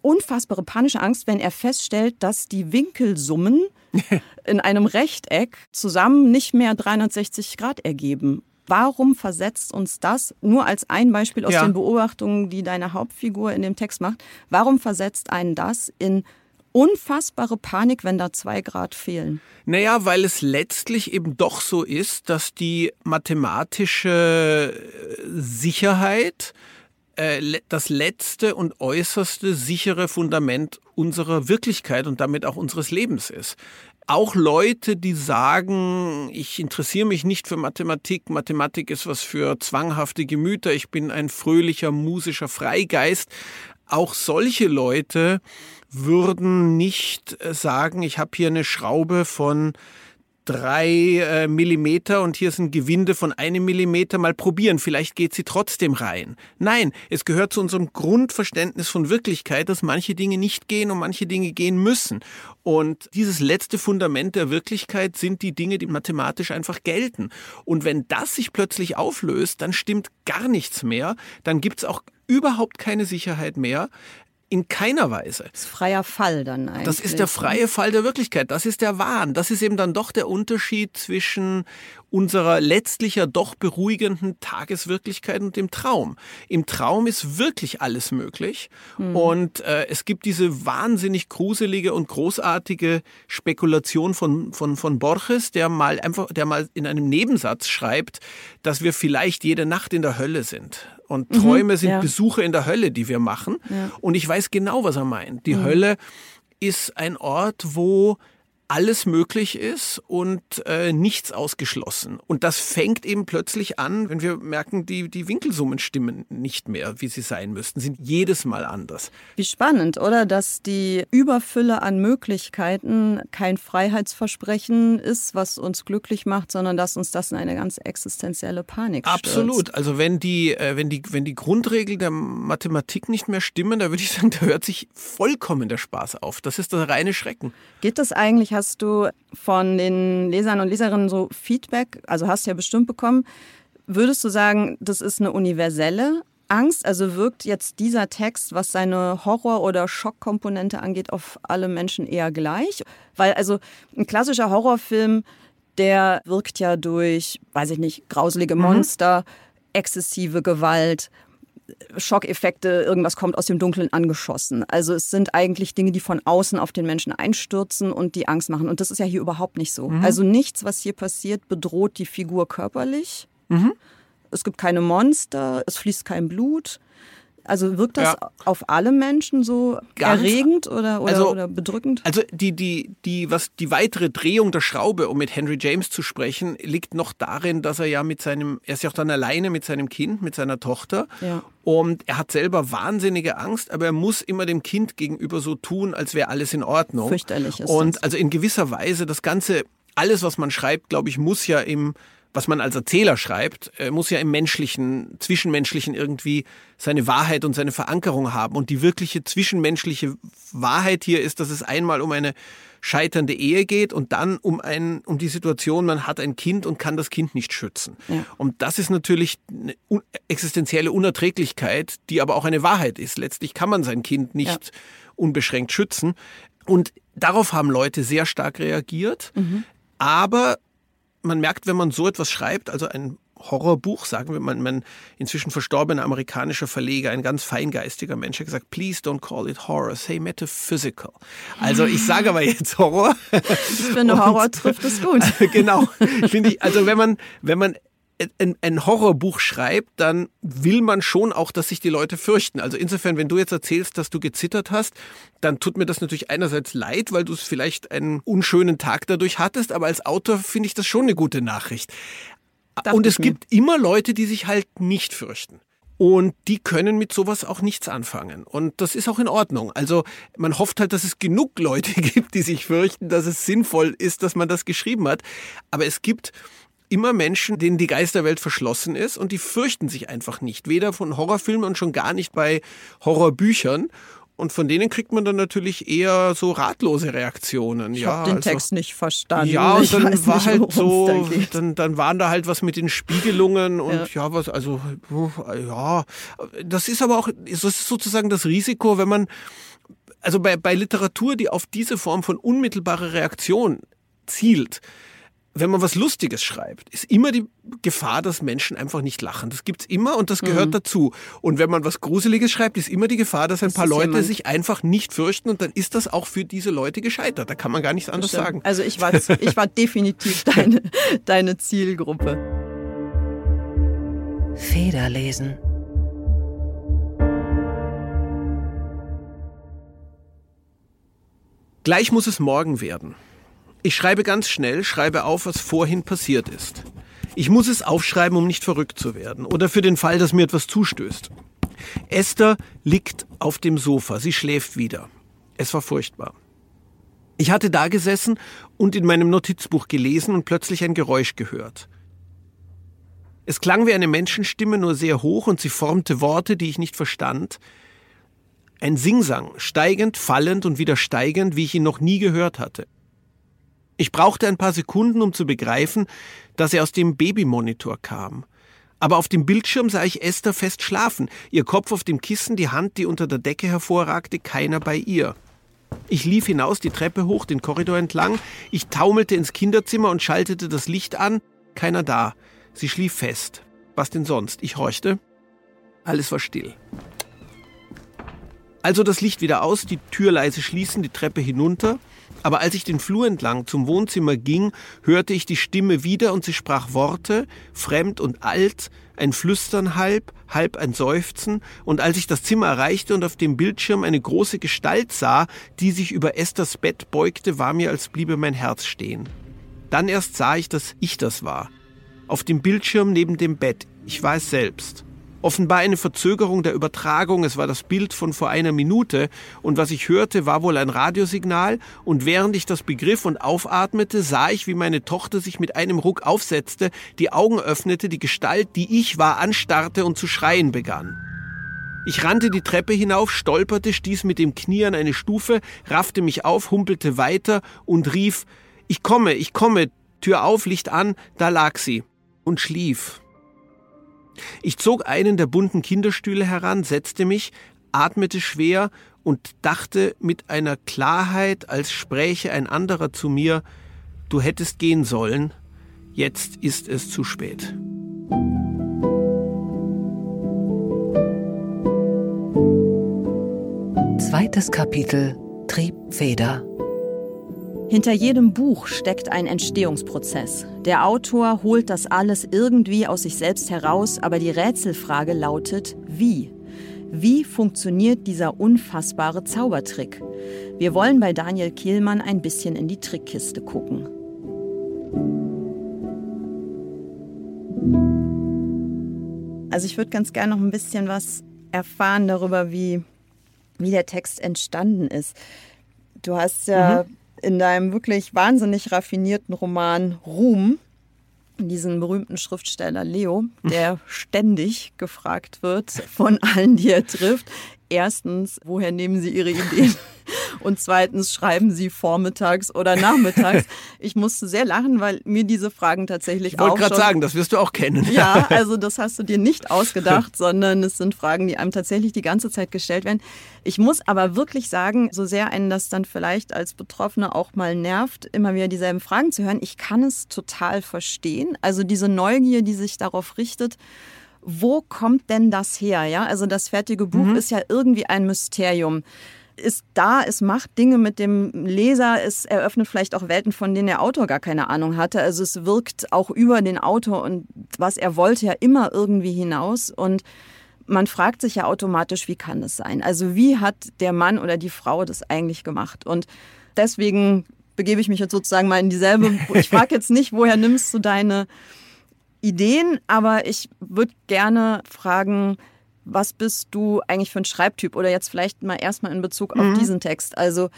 unfassbare panische Angst, wenn er feststellt, dass die Winkelsummen in einem Rechteck zusammen nicht mehr 360 Grad ergeben? Warum versetzt uns das, nur als ein Beispiel aus Ja. den Beobachtungen, die deine Hauptfigur in dem Text macht, warum versetzt einen das in unfassbare Panik, wenn da zwei Grad fehlen? Naja, weil es letztlich eben doch so ist, dass die mathematische äh, Sicherheit äh, das letzte und äußerste sichere Fundament unserer Wirklichkeit und damit auch unseres Lebens ist. Auch Leute, die sagen, ich interessiere mich nicht für Mathematik, Mathematik ist was für zwanghafte Gemüter, ich bin ein fröhlicher, musischer Freigeist, auch solche Leute würden nicht äh, sagen, ich habe hier eine Schraube von drei äh, Millimeter und hier ist ein Gewinde von einem Millimeter, mal probieren, vielleicht geht sie trotzdem rein. Nein, es gehört zu unserem Grundverständnis von Wirklichkeit, dass manche Dinge nicht gehen und manche Dinge gehen müssen. Und dieses letzte Fundament der Wirklichkeit sind die Dinge, die mathematisch einfach gelten. Und wenn das sich plötzlich auflöst, dann stimmt gar nichts mehr, dann gibt es auch überhaupt keine Sicherheit mehr. In keiner Weise. Das ist freier Fall dann eigentlich. Das ist der freie Fall der Wirklichkeit. Das ist der Wahn. Das ist eben dann doch der Unterschied zwischen unserer letztlich ja doch beruhigenden Tageswirklichkeit und dem Traum. Im Traum ist wirklich alles möglich und äh, es gibt diese wahnsinnig gruselige und großartige Spekulation von, von, von Borges, der mal einfach, der mal in einem Nebensatz schreibt, dass wir vielleicht jede Nacht in der Hölle sind. Und Träume sind ja. Besuche in der Hölle, die wir machen. Und ich weiß genau, was er meint. Die Hölle ist ein Ort, wo alles möglich ist und äh, nichts ausgeschlossen. Und das fängt eben plötzlich an, wenn wir merken, die, die Winkelsummen stimmen nicht mehr, wie sie sein müssten, sind jedes Mal anders. Wie spannend, oder? Dass die Überfülle an Möglichkeiten kein Freiheitsversprechen ist, was uns glücklich macht, sondern dass uns das in eine ganz existenzielle Panik stürzt. Absolut. Also wenn die, äh, wenn die, wenn die Grundregeln der Mathematik nicht mehr stimmen, da würde ich sagen, da hört sich vollkommen der Spaß auf. Das ist der reine Schrecken. Geht das eigentlich hast du von den Lesern und Leserinnen so Feedback, also hast du ja bestimmt bekommen. Würdest du sagen, das ist eine universelle Angst? Also wirkt jetzt dieser Text, was seine Horror- oder Schockkomponente angeht, auf alle Menschen eher gleich? Weil also ein klassischer Horrorfilm, der wirkt ja durch, weiß ich nicht, grauselige mhm. Monster, mhm. exzessive Gewalt, Schockeffekte, irgendwas kommt aus dem Dunkeln angeschossen. Also es sind eigentlich Dinge, die von außen auf den Menschen einstürzen und die Angst machen. Und das ist ja hier überhaupt nicht so. Mhm. Also nichts, was hier passiert, bedroht die Figur körperlich. Mhm. Es gibt keine Monster, es fließt kein Blut. Also wirkt das ja. auf alle Menschen so Ganz erregend oder, oder, also, oder bedrückend? Also die, die, die, was, die weitere Drehung der Schraube, um mit Henry James zu sprechen, liegt noch darin, dass er ja mit seinem, er ist ja auch dann alleine mit seinem Kind, mit seiner Tochter. Ja. Und er hat selber wahnsinnige Angst, aber er muss immer dem Kind gegenüber so tun, als wäre alles in Ordnung. Fürchterlich ist Und das. also in gewisser Weise, das Ganze, alles, was man schreibt, glaube ich, muss ja im was man als Erzähler schreibt, äh, muss ja im menschlichen, zwischenmenschlichen irgendwie seine Wahrheit und seine Verankerung haben. Und die wirkliche zwischenmenschliche Wahrheit hier ist, dass es einmal um eine scheiternde Ehe geht und dann um, ein, um die Situation, man hat ein Kind und kann das Kind nicht schützen. Ja. Und das ist natürlich eine existenzielle Unerträglichkeit, die aber auch eine Wahrheit ist. Letztlich kann man sein Kind nicht ja. unbeschränkt schützen. Und darauf haben Leute sehr stark reagiert. Mhm. Aber man merkt, wenn man so etwas schreibt, also ein Horrorbuch, sagen wir mal, mein inzwischen verstorbener amerikanischer Verleger, ein ganz feingeistiger Mensch, hat gesagt, please don't call it horror, say metaphysical. Also ich sage aber jetzt Horror. Ich finde, Horror trifft es gut. genau. Finde ich, also wenn man, wenn man ein, ein, Horrorbuch schreibt, dann will man schon auch, dass sich die Leute fürchten. Also insofern, wenn du jetzt erzählst, dass du gezittert hast, dann tut mir das natürlich einerseits leid, weil du es vielleicht einen unschönen Tag dadurch hattest, aber als Autor finde ich das schon eine gute Nachricht. Dacht Und es gibt immer Leute, die sich halt nicht fürchten. Und die können mit sowas auch nichts anfangen. Und das ist auch in Ordnung. Also man hofft halt, dass es genug Leute gibt, die sich fürchten, dass es sinnvoll ist, dass man das geschrieben hat. Aber es gibt immer Menschen, denen die Geisterwelt verschlossen ist und die fürchten sich einfach nicht. Weder von Horrorfilmen und schon gar nicht bei Horrorbüchern. Und von denen kriegt man dann natürlich eher so ratlose Reaktionen. Ich ja, habe den also, Text nicht verstanden. Ja, und dann war nicht, halt so, dann, dann waren da halt was mit den Spiegelungen und ja, ja was, also, ja, das ist aber auch, das ist sozusagen das Risiko, wenn man, also bei, bei Literatur, die auf diese Form von unmittelbarer Reaktion zielt, wenn man was Lustiges schreibt, ist immer die Gefahr, dass Menschen einfach nicht lachen. Das gibt's immer und das gehört mhm. dazu. Und wenn man was Gruseliges schreibt, ist immer die Gefahr, dass ein das paar Leute jemand. sich einfach nicht fürchten und dann ist das auch für diese Leute gescheitert. Da kann man gar nichts anderes sagen. Also ich war, ich war definitiv deine, deine Zielgruppe. Federlesen. Gleich muss es morgen werden. Ich schreibe ganz schnell, schreibe auf, was vorhin passiert ist. Ich muss es aufschreiben, um nicht verrückt zu werden oder für den Fall, dass mir etwas zustößt. Esther liegt auf dem Sofa, sie schläft wieder. Es war furchtbar. Ich hatte da gesessen und in meinem Notizbuch gelesen und plötzlich ein Geräusch gehört. Es klang wie eine Menschenstimme, nur sehr hoch und sie formte Worte, die ich nicht verstand. Ein Singsang, steigend, fallend und wieder steigend, wie ich ihn noch nie gehört hatte. Ich brauchte ein paar Sekunden, um zu begreifen, dass er aus dem Babymonitor kam. Aber auf dem Bildschirm sah ich Esther fest schlafen, ihr Kopf auf dem Kissen, die Hand, die unter der Decke hervorragte, keiner bei ihr. Ich lief hinaus die Treppe hoch, den Korridor entlang, ich taumelte ins Kinderzimmer und schaltete das Licht an, keiner da. Sie schlief fest. Was denn sonst? Ich horchte. Alles war still. Also das Licht wieder aus, die Tür leise schließen, die Treppe hinunter. Aber als ich den Flur entlang zum Wohnzimmer ging, hörte ich die Stimme wieder und sie sprach Worte, fremd und alt, ein Flüstern halb, halb ein Seufzen, und als ich das Zimmer erreichte und auf dem Bildschirm eine große Gestalt sah, die sich über Esthers Bett beugte, war mir, als bliebe mein Herz stehen. Dann erst sah ich, dass ich das war. Auf dem Bildschirm neben dem Bett. Ich war es selbst. Offenbar eine Verzögerung der Übertragung. Es war das Bild von vor einer Minute und was ich hörte, war wohl ein Radiosignal und während ich das begriff und aufatmete, sah ich, wie meine Tochter sich mit einem Ruck aufsetzte, die Augen öffnete, die Gestalt, die ich war, anstarrte und zu schreien begann. Ich rannte die Treppe hinauf, stolperte, stieß mit dem Knie an eine Stufe, raffte mich auf, humpelte weiter und rief Ich komme, ich komme, Tür auf, Licht an, da lag sie und schlief. Ich zog einen der bunten Kinderstühle heran, setzte mich, atmete schwer und dachte mit einer Klarheit, als spräche ein anderer zu mir, du hättest gehen sollen, jetzt ist es zu spät. Zweites Kapitel Triebfeder hinter jedem Buch steckt ein Entstehungsprozess. Der Autor holt das alles irgendwie aus sich selbst heraus, aber die Rätselfrage lautet, wie? Wie funktioniert dieser unfassbare Zaubertrick? Wir wollen bei Daniel Kielmann ein bisschen in die Trickkiste gucken. Also ich würde ganz gerne noch ein bisschen was erfahren darüber, wie, wie der Text entstanden ist. Du hast ja mhm in deinem wirklich wahnsinnig raffinierten Roman Ruhm, diesen berühmten Schriftsteller Leo, der ständig gefragt wird von allen, die er trifft. Erstens, woher nehmen Sie Ihre Ideen? Und zweitens, schreiben Sie vormittags oder nachmittags? Ich musste sehr lachen, weil mir diese Fragen tatsächlich ich auch. Ich wollte gerade sagen, das wirst du auch kennen. Ja, also das hast du dir nicht ausgedacht, sondern es sind Fragen, die einem tatsächlich die ganze Zeit gestellt werden. Ich muss aber wirklich sagen, so sehr einen das dann vielleicht als Betroffene auch mal nervt, immer wieder dieselben Fragen zu hören, ich kann es total verstehen. Also diese Neugier, die sich darauf richtet, wo kommt denn das her? Ja, also das fertige Buch mhm. ist ja irgendwie ein Mysterium ist da, es macht Dinge mit dem Leser, es eröffnet vielleicht auch Welten, von denen der Autor gar keine Ahnung hatte. Also es wirkt auch über den Autor und was er wollte ja immer irgendwie hinaus. Und man fragt sich ja automatisch, wie kann das sein? Also wie hat der Mann oder die Frau das eigentlich gemacht? Und deswegen begebe ich mich jetzt sozusagen mal in dieselbe. Ich frage jetzt nicht, woher nimmst du deine Ideen, aber ich würde gerne fragen, was bist du eigentlich für ein Schreibtyp? Oder jetzt vielleicht mal erstmal in Bezug auf mhm. diesen Text. Also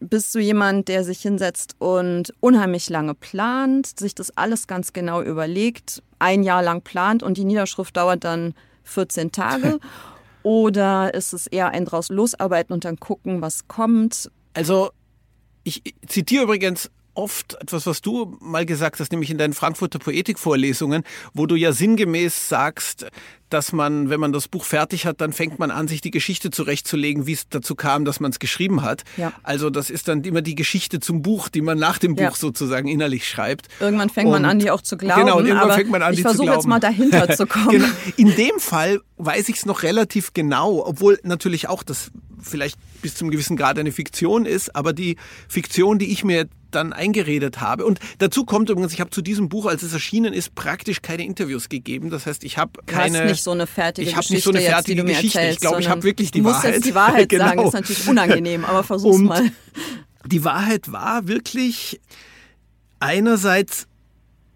bist du jemand, der sich hinsetzt und unheimlich lange plant, sich das alles ganz genau überlegt, ein Jahr lang plant und die Niederschrift dauert dann 14 Tage? Oder ist es eher ein draus losarbeiten und dann gucken, was kommt? Also ich zitiere übrigens oft etwas, was du mal gesagt hast, nämlich in deinen Frankfurter Poetikvorlesungen, wo du ja sinngemäß sagst, dass man, wenn man das Buch fertig hat, dann fängt man an, sich die Geschichte zurechtzulegen, wie es dazu kam, dass man es geschrieben hat. Ja. Also das ist dann immer die Geschichte zum Buch, die man nach dem Buch ja. sozusagen innerlich schreibt. Irgendwann fängt und, man an, die auch zu glauben. Genau, und irgendwann fängt man an, die zu glauben. Ich versuche jetzt mal dahinter zu kommen. genau. In dem Fall weiß ich es noch relativ genau, obwohl natürlich auch das vielleicht bis zum gewissen Grad eine Fiktion ist, aber die Fiktion, die ich mir dann eingeredet habe. Und dazu kommt übrigens, ich habe zu diesem Buch, als es erschienen ist, praktisch keine Interviews gegeben. Das heißt, ich habe keine. Du hast nicht so eine fertige ich Geschichte. Ich habe nicht so eine fertige jetzt, Geschichte. Erzählst, ich glaube, ich habe wirklich die Wahrheit. Du musst jetzt die Wahrheit genau. sagen. Das ist natürlich unangenehm, aber versuch's Und mal. Die Wahrheit war wirklich einerseits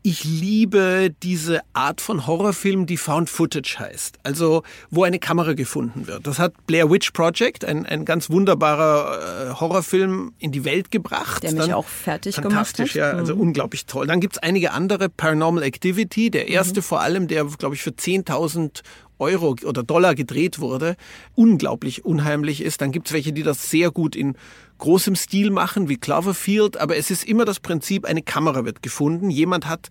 ich liebe diese Art von Horrorfilm, die Found Footage heißt. Also, wo eine Kamera gefunden wird. Das hat Blair Witch Project, ein, ein ganz wunderbarer äh, Horrorfilm, in die Welt gebracht. Der mich Dann, auch fertig gemacht hat. Fantastisch, ja, also mhm. unglaublich toll. Dann gibt es einige andere, Paranormal Activity, der erste mhm. vor allem, der, glaube ich, für 10.000 Euro oder Dollar gedreht wurde, unglaublich unheimlich ist. Dann gibt es welche, die das sehr gut in großem Stil machen, wie Cloverfield, aber es ist immer das Prinzip, eine Kamera wird gefunden, jemand hat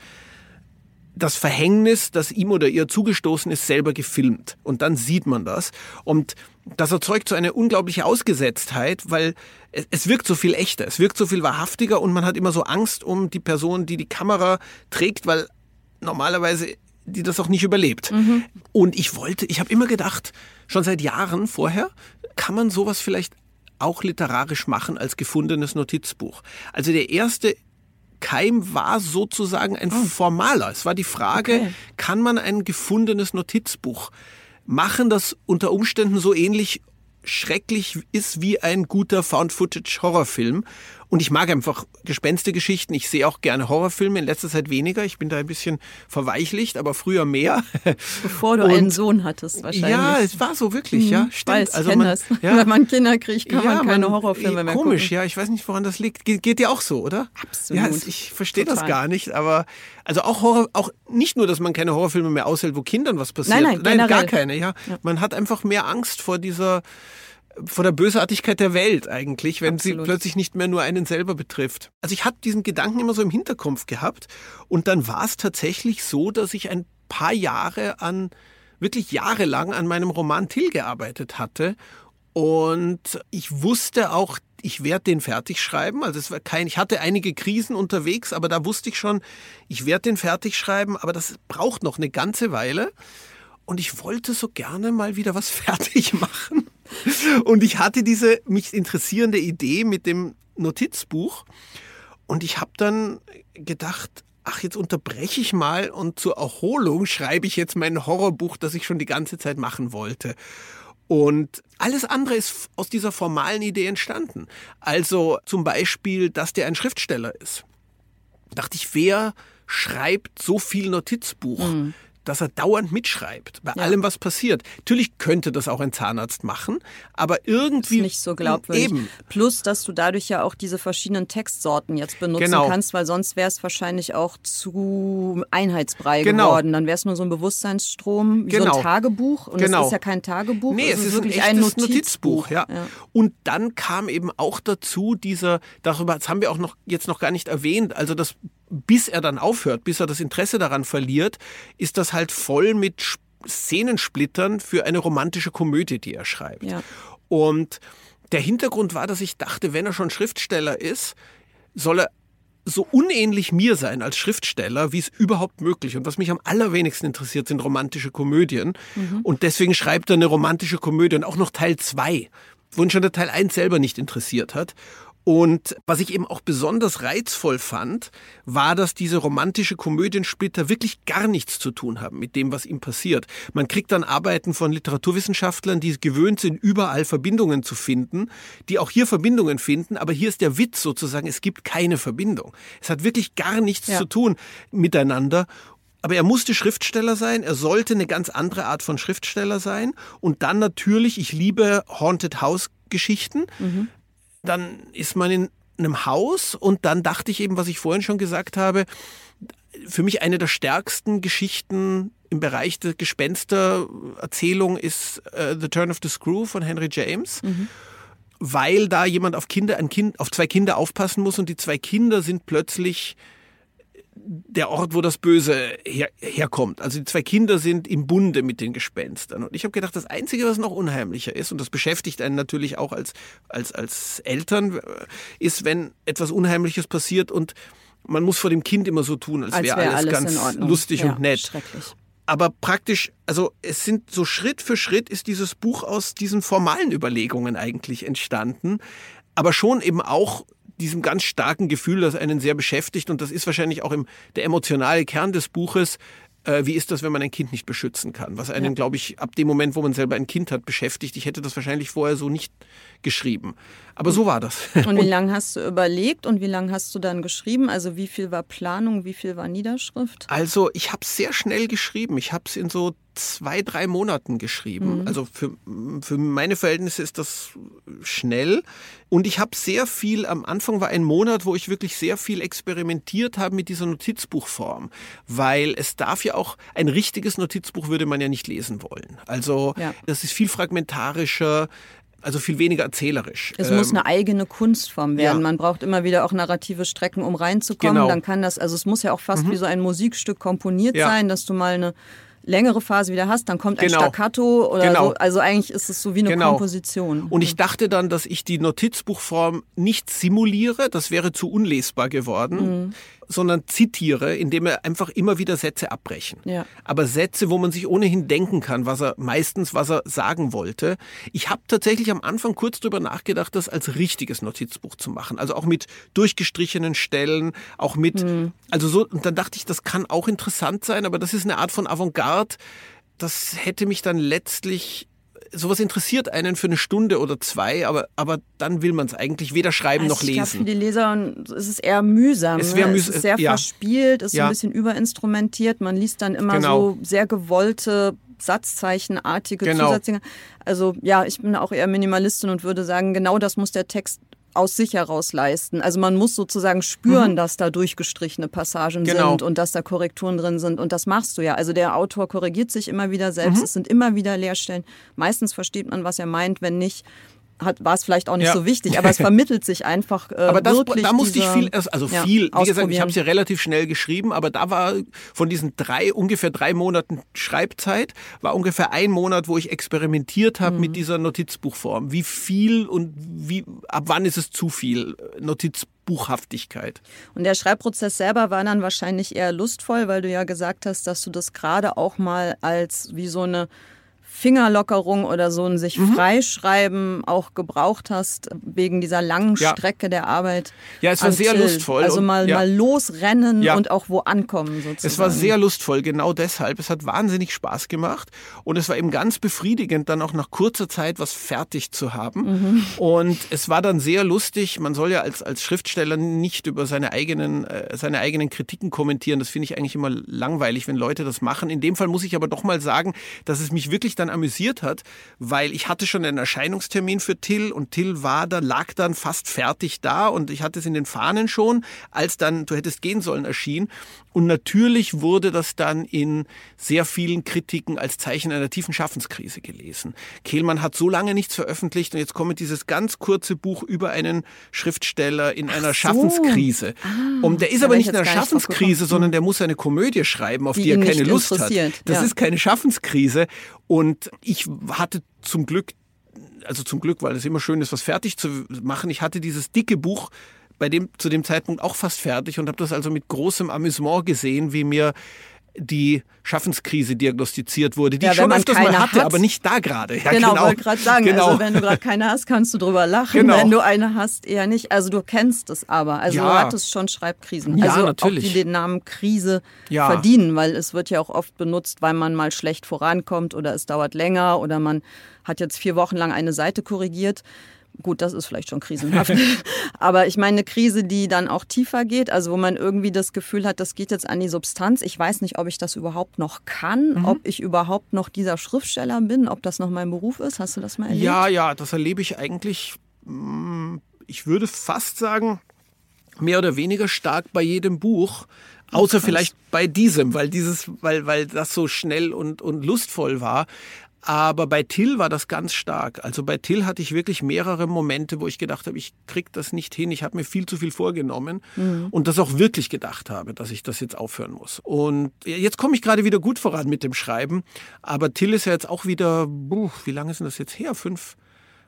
das Verhängnis, das ihm oder ihr zugestoßen ist, selber gefilmt. Und dann sieht man das. Und das erzeugt so eine unglaubliche Ausgesetztheit, weil es, es, wirkt so viel echter, es wirkt so viel wahrhaftiger und man hat immer so Angst um die Person, die die Kamera trägt, weil normalerweise die das auch nicht überlebt. Mhm. Und ich wollte, ich habe immer gedacht, schon seit Jahren vorher, kann man sowas vielleicht auch literarisch machen als gefundenes Notizbuch. Also der erste Keim war sozusagen ein oh. formaler. Es war die Frage, okay. kann man ein gefundenes Notizbuch machen, das unter Umständen so ähnlich schrecklich ist wie ein guter Found-Footage-Horrorfilm. Und ich mag einfach Gespenstergeschichten. Ich sehe auch gerne Horrorfilme, in letzter Zeit weniger. Ich bin da ein bisschen verweichlicht, aber früher mehr. Bevor du und, einen Sohn hattest wahrscheinlich. Ja, es war so wirklich, mhm, ja. Stimmt. Weiß, also man, das. Ja, Wenn man Kinder kriegt, kann ja, man keine man, Horrorfilme mehr Komisch, gucken. ja. Ich weiß nicht, woran das liegt. Ge geht dir auch so, oder? Absolut. Ja, ich verstehe das gar nicht, aber also auch Horror, auch nicht nur, dass man keine Horrorfilme mehr aushält, wo Kindern was passiert. Nein, nein, nein gar keine, ja. ja. Man hat einfach mehr Angst vor dieser vor der Bösartigkeit der Welt eigentlich, wenn Absolut. sie plötzlich nicht mehr nur einen selber betrifft. Also ich habe diesen Gedanken immer so im Hinterkopf gehabt und dann war es tatsächlich so, dass ich ein paar Jahre an, wirklich jahrelang an meinem Roman Till gearbeitet hatte und ich wusste auch, ich werde den fertig schreiben. Also es war kein, ich hatte einige Krisen unterwegs, aber da wusste ich schon, ich werde den fertig schreiben, aber das braucht noch eine ganze Weile. Und ich wollte so gerne mal wieder was fertig machen. Und ich hatte diese mich interessierende Idee mit dem Notizbuch. Und ich habe dann gedacht, ach, jetzt unterbreche ich mal und zur Erholung schreibe ich jetzt mein Horrorbuch, das ich schon die ganze Zeit machen wollte. Und alles andere ist aus dieser formalen Idee entstanden. Also zum Beispiel, dass der ein Schriftsteller ist. Da dachte ich, wer schreibt so viel Notizbuch? Mhm dass er dauernd mitschreibt bei ja. allem, was passiert. Natürlich könnte das auch ein Zahnarzt machen, aber irgendwie ist nicht so glaubwürdig. Eben. Plus, dass du dadurch ja auch diese verschiedenen Textsorten jetzt benutzen genau. kannst, weil sonst wäre es wahrscheinlich auch zu Einheitsbrei genau. geworden. Dann wäre es nur so ein Bewusstseinsstrom, wie genau. so ein genau. Tagebuch. Und genau. es ist ja kein Tagebuch, nee, es ist wirklich ein, ein Notizbuch. Notizbuch ja. ja. Und dann kam eben auch dazu dieser, darüber das haben wir auch noch jetzt noch gar nicht erwähnt, also das bis er dann aufhört, bis er das Interesse daran verliert, ist das halt voll mit Szenensplittern für eine romantische Komödie, die er schreibt. Ja. Und der Hintergrund war, dass ich dachte, wenn er schon Schriftsteller ist, soll er so unähnlich mir sein als Schriftsteller, wie es überhaupt möglich. Und was mich am allerwenigsten interessiert, sind romantische Komödien. Mhm. Und deswegen schreibt er eine romantische Komödie und auch noch Teil 2, wo ihn schon der Teil 1 selber nicht interessiert hat. Und was ich eben auch besonders reizvoll fand, war, dass diese romantische Komödiensplitter wirklich gar nichts zu tun haben mit dem, was ihm passiert. Man kriegt dann Arbeiten von Literaturwissenschaftlern, die gewöhnt sind, überall Verbindungen zu finden, die auch hier Verbindungen finden, aber hier ist der Witz sozusagen, es gibt keine Verbindung. Es hat wirklich gar nichts ja. zu tun miteinander. Aber er musste Schriftsteller sein, er sollte eine ganz andere Art von Schriftsteller sein. Und dann natürlich, ich liebe Haunted House Geschichten. Mhm. Dann ist man in einem Haus und dann dachte ich eben, was ich vorhin schon gesagt habe, für mich eine der stärksten Geschichten im Bereich der Gespenstererzählung ist uh, The Turn of the Screw von Henry James. Mhm. Weil da jemand auf Kinder, ein Kind, auf zwei Kinder aufpassen muss und die zwei Kinder sind plötzlich der Ort, wo das Böse her, herkommt. Also die zwei Kinder sind im Bunde mit den Gespenstern. Und ich habe gedacht, das Einzige, was noch unheimlicher ist, und das beschäftigt einen natürlich auch als, als, als Eltern, äh, ist, wenn etwas Unheimliches passiert und man muss vor dem Kind immer so tun, als, als wäre wär alles, alles ganz lustig ja, und nett. Aber praktisch, also es sind so Schritt für Schritt ist dieses Buch aus diesen formalen Überlegungen eigentlich entstanden, aber schon eben auch diesem ganz starken Gefühl, das einen sehr beschäftigt. Und das ist wahrscheinlich auch im, der emotionale Kern des Buches. Äh, wie ist das, wenn man ein Kind nicht beschützen kann? Was einen, ja. glaube ich, ab dem Moment, wo man selber ein Kind hat, beschäftigt. Ich hätte das wahrscheinlich vorher so nicht geschrieben. Aber so war das. Und wie lange hast du überlegt und wie lange hast du dann geschrieben? Also wie viel war Planung, wie viel war Niederschrift? Also ich habe sehr schnell geschrieben. Ich habe es in so zwei, drei Monaten geschrieben. Mhm. Also für, für meine Verhältnisse ist das schnell. Und ich habe sehr viel, am Anfang war ein Monat, wo ich wirklich sehr viel experimentiert habe mit dieser Notizbuchform. Weil es darf ja auch, ein richtiges Notizbuch würde man ja nicht lesen wollen. Also ja. das ist viel fragmentarischer. Also viel weniger erzählerisch. Es ähm, muss eine eigene Kunstform werden. Ja. Man braucht immer wieder auch narrative Strecken, um reinzukommen. Genau. Dann kann das, also es muss ja auch fast mhm. wie so ein Musikstück komponiert ja. sein, dass du mal eine längere Phase wieder hast, dann kommt Genau. ein Staccato oder Genau. so. Also eigentlich ist es so wie eine Genau. Komposition. Und ich dachte dann, dass ich die Notizbuchform nicht simuliere, das wäre zu unlesbar geworden, Mhm. Sondern zitiere, indem er einfach immer wieder Sätze abbrechen. Ja. Aber Sätze, wo man sich ohnehin denken kann, was er meistens, was er sagen wollte. Ich habe tatsächlich am Anfang kurz drüber nachgedacht, das als richtiges Notizbuch zu machen. Also auch mit durchgestrichenen Stellen, auch mit, Mhm. also so, und dann dachte ich, das kann auch interessant sein, aber das ist eine Art von Avantgarde. Das hätte mich dann letztlich sowas interessiert einen für eine Stunde oder zwei, aber, aber dann will man es eigentlich weder schreiben noch Also ich glaube, für lesen. die Leser ist es eher mühsam. Es ne? mühs- es ist sehr ja. verspielt, ist Ja. ein bisschen überinstrumentiert. Man liest dann immer Genau. so sehr gewollte Satzzeichenartige Genau. Zusatzdinger. Also ja, ich bin auch eher Minimalistin und würde sagen, genau das muss der Text aus sich heraus leisten. Also man muss sozusagen spüren, dass da durchgestrichene Passagen Mhm. Genau. sind und dass da Korrekturen drin sind. Und das machst du ja. Also der Autor korrigiert sich immer wieder Mhm. selbst. Es sind immer wieder Leerstellen. Meistens versteht man, was er meint. Wenn nicht, hat, war es vielleicht auch nicht Ja. so wichtig. Aber es vermittelt sich einfach äh, Aber das, da musste ich dieser- viel, also ja, viel, wie gesagt, ich habe es ja relativ schnell geschrieben, aber da war von diesen drei, ungefähr drei Monaten Schreibzeit, war ungefähr ein Monat, wo ich experimentiert habe Mhm. mit dieser Notizbuchform. Wie viel und wie, ab wann ist es zu viel Notizbuchhaftigkeit? Und der Schreibprozess selber war dann wahrscheinlich eher lustvoll, weil du ja gesagt hast, dass du das gerade auch mal als wie so eine Fingerlockerung oder so ein sich Mhm. freischreiben auch gebraucht hast, wegen dieser langen Ja. Strecke der Arbeit. Ja, es war sehr Till. lustvoll Also und- mal, ja. mal losrennen Ja. und auch wo ankommen sozusagen. Es war sehr lustvoll, genau deshalb. Es hat wahnsinnig Spaß gemacht und es war eben ganz befriedigend, dann auch nach kurzer Zeit was fertig zu haben. Mhm. Und es war dann sehr lustig. Man soll ja als, als Schriftsteller nicht über seine eigenen, äh, seine eigenen Kritiken kommentieren. Das finde ich eigentlich immer langweilig, wenn Leute das machen. In dem Fall muss ich aber doch mal sagen, dass es mich wirklich dann amüsiert hat, weil ich hatte schon einen Erscheinungstermin für Till und Till war da, lag dann fast fertig da und ich hatte es in den Fahnen schon, als dann Du hättest gehen sollen erschien. Und natürlich wurde das dann in sehr vielen Kritiken als Zeichen einer tiefen Schaffenskrise gelesen. Kehlmann hat so lange nichts veröffentlicht und jetzt kommt dieses ganz kurze Buch über einen Schriftsteller in einer Schaffenskrise. und der ist aber nicht ich in einer Schaffenskrise, sondern der muss eine Komödie schreiben, auf die, Die er keine Lust hat. Das ja. ist keine Schaffenskrise. Und ich hatte zum Glück also zum Glück, weil es immer schön ist, was fertig zu machen. Ich hatte dieses dicke Buch bei dem, zu dem Zeitpunkt auch fast fertig und habe das also mit großem Amüsement gesehen, wie mir die Schaffenskrise diagnostiziert wurde, die Ja, ich schon öfters mal hatte, hat. aber nicht da gerade. Ja, genau, wollte gerade sagen. Genau. Also wenn du gerade keine hast, kannst du drüber lachen. Genau. Wenn du eine hast, eher nicht. Also du kennst es aber. Also Ja. du hattest schon Schreibkrisen. Ja, also natürlich. auch die den Namen Krise Ja. verdienen, weil es wird ja auch oft benutzt, weil man mal schlecht vorankommt oder es dauert länger oder man hat jetzt vier Wochen lang eine Seite korrigiert. Gut, das ist vielleicht schon krisenhaft. Aber ich meine, eine Krise, die dann auch tiefer geht, also wo man irgendwie das Gefühl hat, das geht jetzt an die Substanz. Ich weiß nicht, ob ich das überhaupt noch kann, Mhm. ob ich überhaupt noch dieser Schriftsteller bin, ob das noch mein Beruf ist. Hast du das mal erlebt? Ja, ja, das erlebe ich eigentlich, mm, ich würde fast sagen, mehr oder weniger stark bei jedem Buch. Außer vielleicht bei diesem, weil dieses, weil, weil das so schnell und, und lustvoll war. Aber bei Till war das ganz stark. Also bei Till hatte ich wirklich mehrere Momente, wo ich gedacht habe, ich krieg das nicht hin, ich habe mir viel zu viel vorgenommen und das auch wirklich gedacht habe, dass ich das jetzt aufhören muss. Und jetzt komme ich gerade wieder gut voran mit dem Schreiben. Aber Till ist ja jetzt auch wieder, buh, wie lange ist denn das jetzt her? Fünf,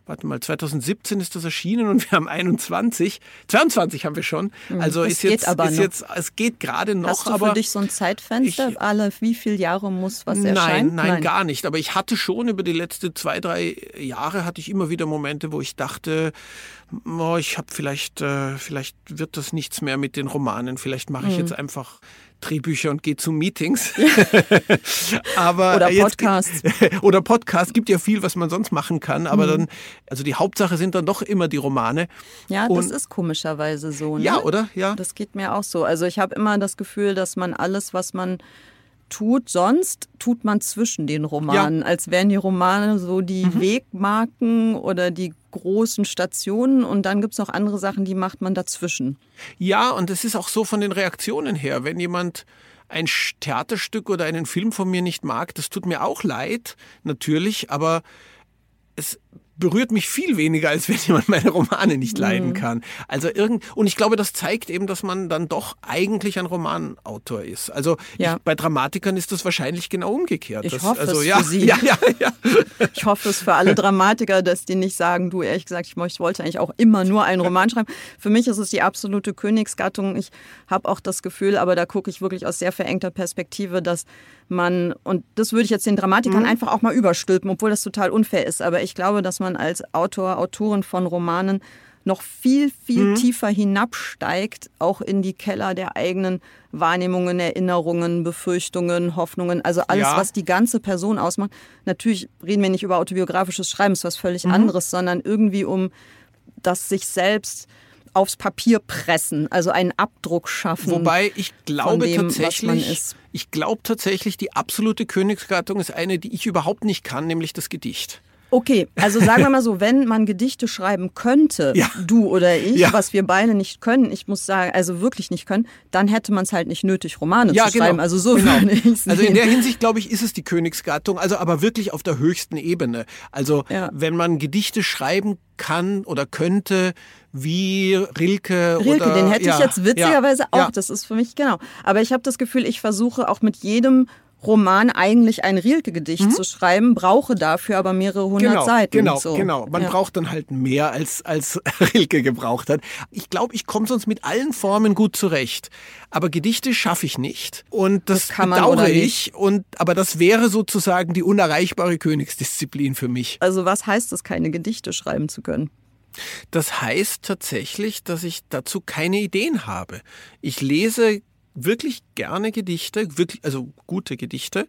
warte mal, 2017 ist das erschienen und wir haben 21. 22 haben wir schon. Also es ist geht jetzt, aber ist noch. jetzt, es geht gerade noch, Hast du aber für dich so ein Zeitfenster? ich- Alle wie viele Jahre muss was Nein, erscheinen? nein, gar nicht. Aber ich hatte schon über die letzten zwei, drei Jahre hatte ich immer wieder Momente, wo ich dachte, oh, ich habe vielleicht, äh, vielleicht wird das nichts mehr mit den Romanen. Vielleicht mache Mhm. ich jetzt einfach Drehbücher und gehe zu Meetings. aber Oder jetzt- Podcasts. oder Podcast gibt ja viel, was man sonst machen kann. Aber Mhm. dann, also die Hauptsache sind dann doch immer die Romane. Ja, das Und- ist komischerweise so. Ne? Ja, oder? Ja. Das geht mir auch so. Also ich habe immer das Gefühl, dass man alles, was man tut, sonst tut man zwischen den Romanen, als wären die Romane so die Mhm. Wegmarken oder die großen Stationen und dann gibt es noch andere Sachen, die macht man dazwischen. Ja, und es ist auch so von den Reaktionen her, wenn jemand ein Theaterstück oder einen Film von mir nicht mag, das tut mir auch leid, natürlich, aber es berührt mich viel weniger, als wenn jemand meine Romane nicht leiden mhm. kann. Also irgend und ich glaube, das zeigt eben, dass man dann doch eigentlich ein Romanautor ist. Also ja. ich, bei Dramatikern ist das wahrscheinlich genau umgekehrt. Ich das, hoffe also, es ja, für Sie. Ja, ja, ja. Ich hoffe es für alle Dramatiker, dass die nicht sagen, du ehrlich gesagt, ich wollte eigentlich auch immer nur einen Roman schreiben. Für mich ist es die absolute Königsgattung. Ich habe auch das Gefühl, aber da gucke ich wirklich aus sehr verengter Perspektive, dass man, und das würde ich jetzt den Dramatikern mhm. einfach auch mal überstülpen, obwohl das total unfair ist, aber ich glaube, dass man als Autor, Autorin von Romanen noch viel, viel mhm. tiefer hinabsteigt, auch in die Keller der eigenen Wahrnehmungen, Erinnerungen, Befürchtungen, Hoffnungen, also alles, ja. was die ganze Person ausmacht. Natürlich reden wir nicht über autobiografisches Schreiben, ist was völlig mhm. anderes, sondern irgendwie um das sich selbst aufs Papier pressen, also einen Abdruck schaffen. Wobei ich glaube dem, tatsächlich, ich glaube tatsächlich, die absolute Königsgattung ist eine, die ich überhaupt nicht kann, nämlich das Gedicht. Okay, also sagen wir mal so, wenn man Gedichte schreiben könnte, ja. du oder ich, ja. was wir beide nicht können, ich muss sagen, also wirklich nicht können, dann hätte man es halt nicht nötig, Romane ja, zu genau. schreiben. Also so genau. Also in der Hinsicht, glaube ich, ist es die Königsgattung, also aber wirklich auf der höchsten Ebene. Also wenn man Gedichte schreiben kann oder könnte, wie Rilke, Rilke, oder, den hätte ich jetzt witzigerweise auch. Das ist für mich genau. Aber ich habe das Gefühl, ich versuche auch mit jedem Roman eigentlich ein Rilke-Gedicht mhm. zu schreiben, brauche dafür aber mehrere hundert genau, Seiten. Genau, so. genau. Man ja. braucht dann halt mehr, als, als Rilke gebraucht hat. Ich glaube, ich komme sonst mit allen Formen gut zurecht. Aber Gedichte schaffe ich nicht. Und das, das bedauere ich. Und, aber das wäre sozusagen die unerreichbare Königsdisziplin für mich. Also was heißt es, keine Gedichte schreiben zu können? Das heißt tatsächlich, dass ich dazu keine Ideen habe. Ich lese wirklich gerne Gedichte, wirklich, also gute Gedichte.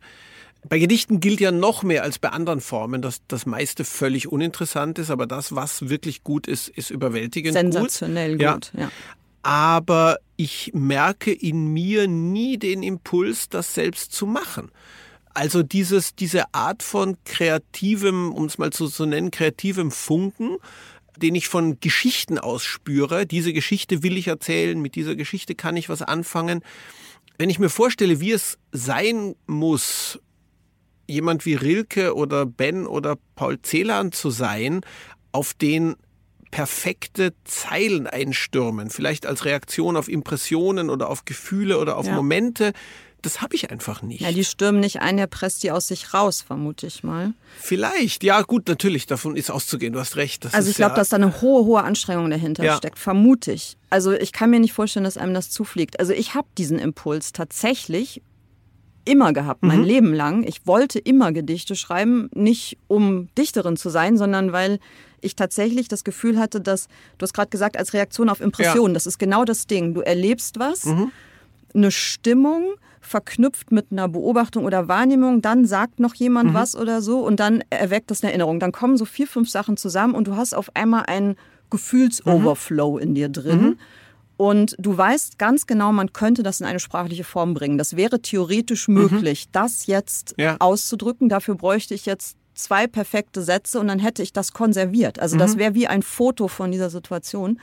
Bei Gedichten gilt ja noch mehr als bei anderen Formen, dass das meiste völlig uninteressant ist, aber das, was wirklich gut ist, ist überwältigend Sensationell gut. gut, ja. Aber ich merke in mir nie den Impuls, das selbst zu machen. Also dieses, diese Art von kreativem, um es mal so zu nennen, kreativem Funken, den ich von Geschichten aus spüre. Diese Geschichte will ich erzählen, mit dieser Geschichte kann ich was anfangen. Wenn ich mir vorstelle, wie es sein muss, jemand wie Rilke oder Ben oder Paul Celan zu sein, auf den perfekte Zeilen einstürmen, vielleicht als Reaktion auf Impressionen oder auf Gefühle oder auf ja. Momente, das habe ich einfach nicht. Ja, die stürmen nicht ein, der presst die aus sich raus, vermute ich mal. Vielleicht, ja gut, natürlich, davon ist auszugehen, du hast recht. also ich glaube, ja dass da eine hohe, hohe Anstrengung dahinter ja. steckt, vermute ich. Also ich kann mir nicht vorstellen, dass einem das zufliegt. Also ich habe diesen Impuls tatsächlich immer gehabt, mein mhm. Leben lang. Ich wollte immer Gedichte schreiben, nicht um Dichterin zu sein, sondern weil ich tatsächlich das Gefühl hatte, dass, du hast gerade gesagt, als Reaktion auf Impressionen, ja. das ist genau das Ding. Du erlebst was, mhm. Eine Stimmung, verknüpft mit einer Beobachtung oder Wahrnehmung, dann sagt noch jemand mhm. was oder so und dann erweckt das eine Erinnerung. Dann kommen so vier, fünf Sachen zusammen und du hast auf einmal einen Gefühlsoverflow mhm. in dir drin. Mhm. Und du weißt ganz genau, man könnte das in eine sprachliche Form bringen. Das wäre theoretisch mhm. möglich, das jetzt ja. auszudrücken. Dafür bräuchte ich jetzt zwei perfekte Sätze und dann hätte ich das konserviert. Also das mhm. wäre wie ein Foto von dieser Situation.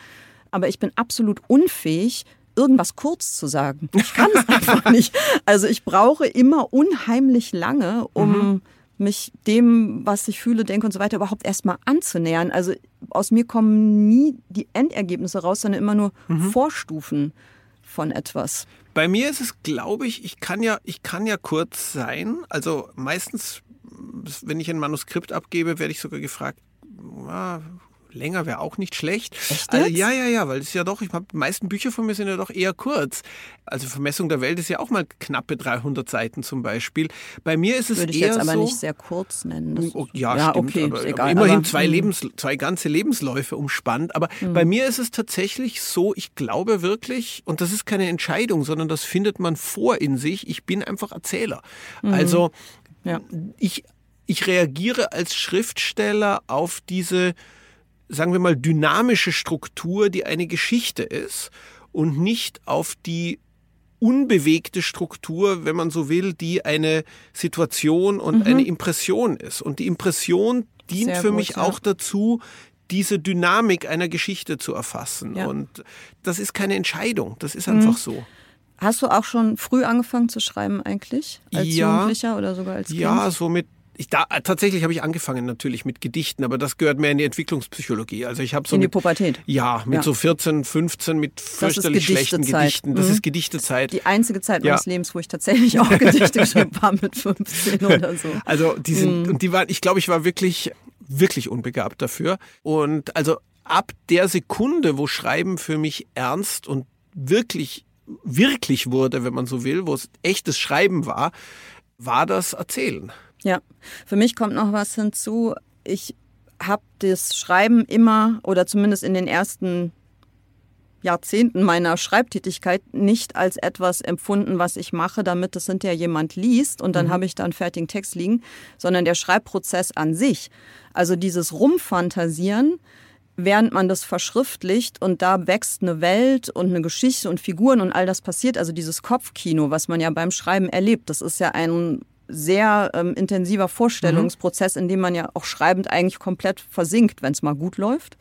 Aber ich bin absolut unfähig, irgendwas kurz zu sagen. Ich kann es einfach nicht. Also ich brauche immer unheimlich lange, um mhm. mich dem, was ich fühle, denke und so weiter, überhaupt erstmal anzunähern. Also aus mir kommen nie die Endergebnisse raus, sondern immer nur mhm. Vorstufen von etwas. Bei mir ist es, glaube ich, ich kann ja, ich kann ja kurz sein. Also meistens, wenn ich ein Manuskript abgebe, werde ich sogar gefragt, ah, länger wäre auch nicht schlecht. Echt also, ja, ja, ja, weil es ja doch, ich habe die meisten Bücher von mir sind ja doch eher kurz. Also Vermessung der Welt ist ja auch mal knappe 300 Seiten zum Beispiel. Bei mir ist es Würde ich eher jetzt aber so, nicht sehr kurz nennen. Oh, ja, ja stimmt, okay, aber, egal, immerhin aber, zwei, hm. Lebens, zwei ganze Lebensläufe umspannt. Aber mh. bei mir ist es tatsächlich so, ich glaube wirklich, und das ist keine Entscheidung, sondern das findet man vor in sich, ich bin einfach Erzähler. Mhm. Also ja. ich, ich reagiere als Schriftsteller auf diese sagen wir mal, dynamische Struktur, die eine Geschichte ist und nicht auf die unbewegte Struktur, wenn man so will, die eine Situation und mhm. eine Impression ist. Und die Impression dient Sehr für gut, mich ja. auch dazu, diese Dynamik einer Geschichte zu erfassen. Ja. Und das ist keine Entscheidung, das ist einfach mhm. so. Hast du auch schon früh angefangen zu schreiben eigentlich? Als ja, Jugendlicher oder sogar als Kind? Ja, so mit Ich da, tatsächlich habe ich angefangen natürlich mit Gedichten, aber das gehört mehr in die Entwicklungspsychologie. Also ich habe so in die mit, Pubertät. Ja, mit Ja. so 14, 15 mit fürchterlich schlechten. Gedichten. Das Mhm. ist Gedichtezeit. Die einzige Zeit Ja. meines Lebens, wo ich tatsächlich auch Gedichte geschrieben habe mit 15 oder so. Also die sind, Mhm. und die waren, ich glaube, ich war wirklich, wirklich unbegabt dafür. Und also ab der Sekunde, wo Schreiben für mich ernst und wirklich, wirklich wurde, wenn man so will, wo es echtes Schreiben war, war das Erzählen. Ja, für mich kommt noch was hinzu. Ich habe das Schreiben immer oder zumindest in den ersten Jahrzehnten meiner Schreibtätigkeit nicht als etwas empfunden, was ich mache, damit es hinterher jemand liest und dann habe ich da einen fertigen Text liegen, sondern der Schreibprozess an sich. Also dieses Rumfantasieren, während man das verschriftlicht und da wächst eine Welt und eine Geschichte und Figuren und all das passiert. Also dieses Kopfkino, was man ja beim Schreiben erlebt, das ist ja ein sehr ähm, intensiver Vorstellungsprozess, in dem man ja auch schreibend eigentlich komplett versinkt, wenn es mal gut läuft.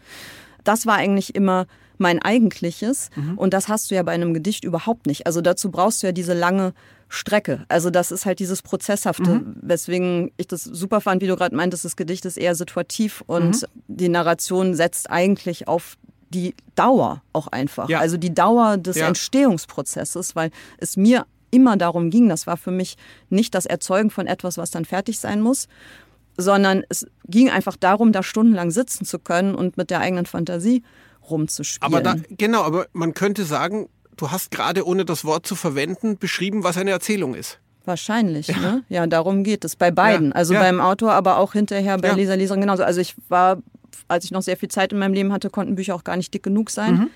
Das war eigentlich immer mein eigentliches und das hast du ja bei einem Gedicht überhaupt nicht. Also dazu brauchst du ja diese lange Strecke. Also das ist halt dieses Prozesshafte, weswegen ich das super fand, wie du gerade meintest, das Gedicht ist eher situativ und die Narration setzt eigentlich auf die Dauer auch einfach. Ja. Also die Dauer des Ja. Entstehungsprozesses, weil es mir immer darum ging, das war für mich nicht das Erzeugen von etwas, was dann fertig sein muss, sondern es ging einfach darum, da stundenlang sitzen zu können und mit der eigenen Fantasie rumzuspielen. Aber da, genau, aber man könnte sagen, du hast gerade ohne das Wort zu verwenden beschrieben, was eine Erzählung ist. Wahrscheinlich, ne? Ja, darum geht es bei beiden. Ja, Also ja. beim Autor, aber auch hinterher bei Ja. Leser, Leserin genauso. Also ich war, als ich noch sehr viel Zeit in meinem Leben hatte, konnten Bücher auch gar nicht dick genug sein. Mhm.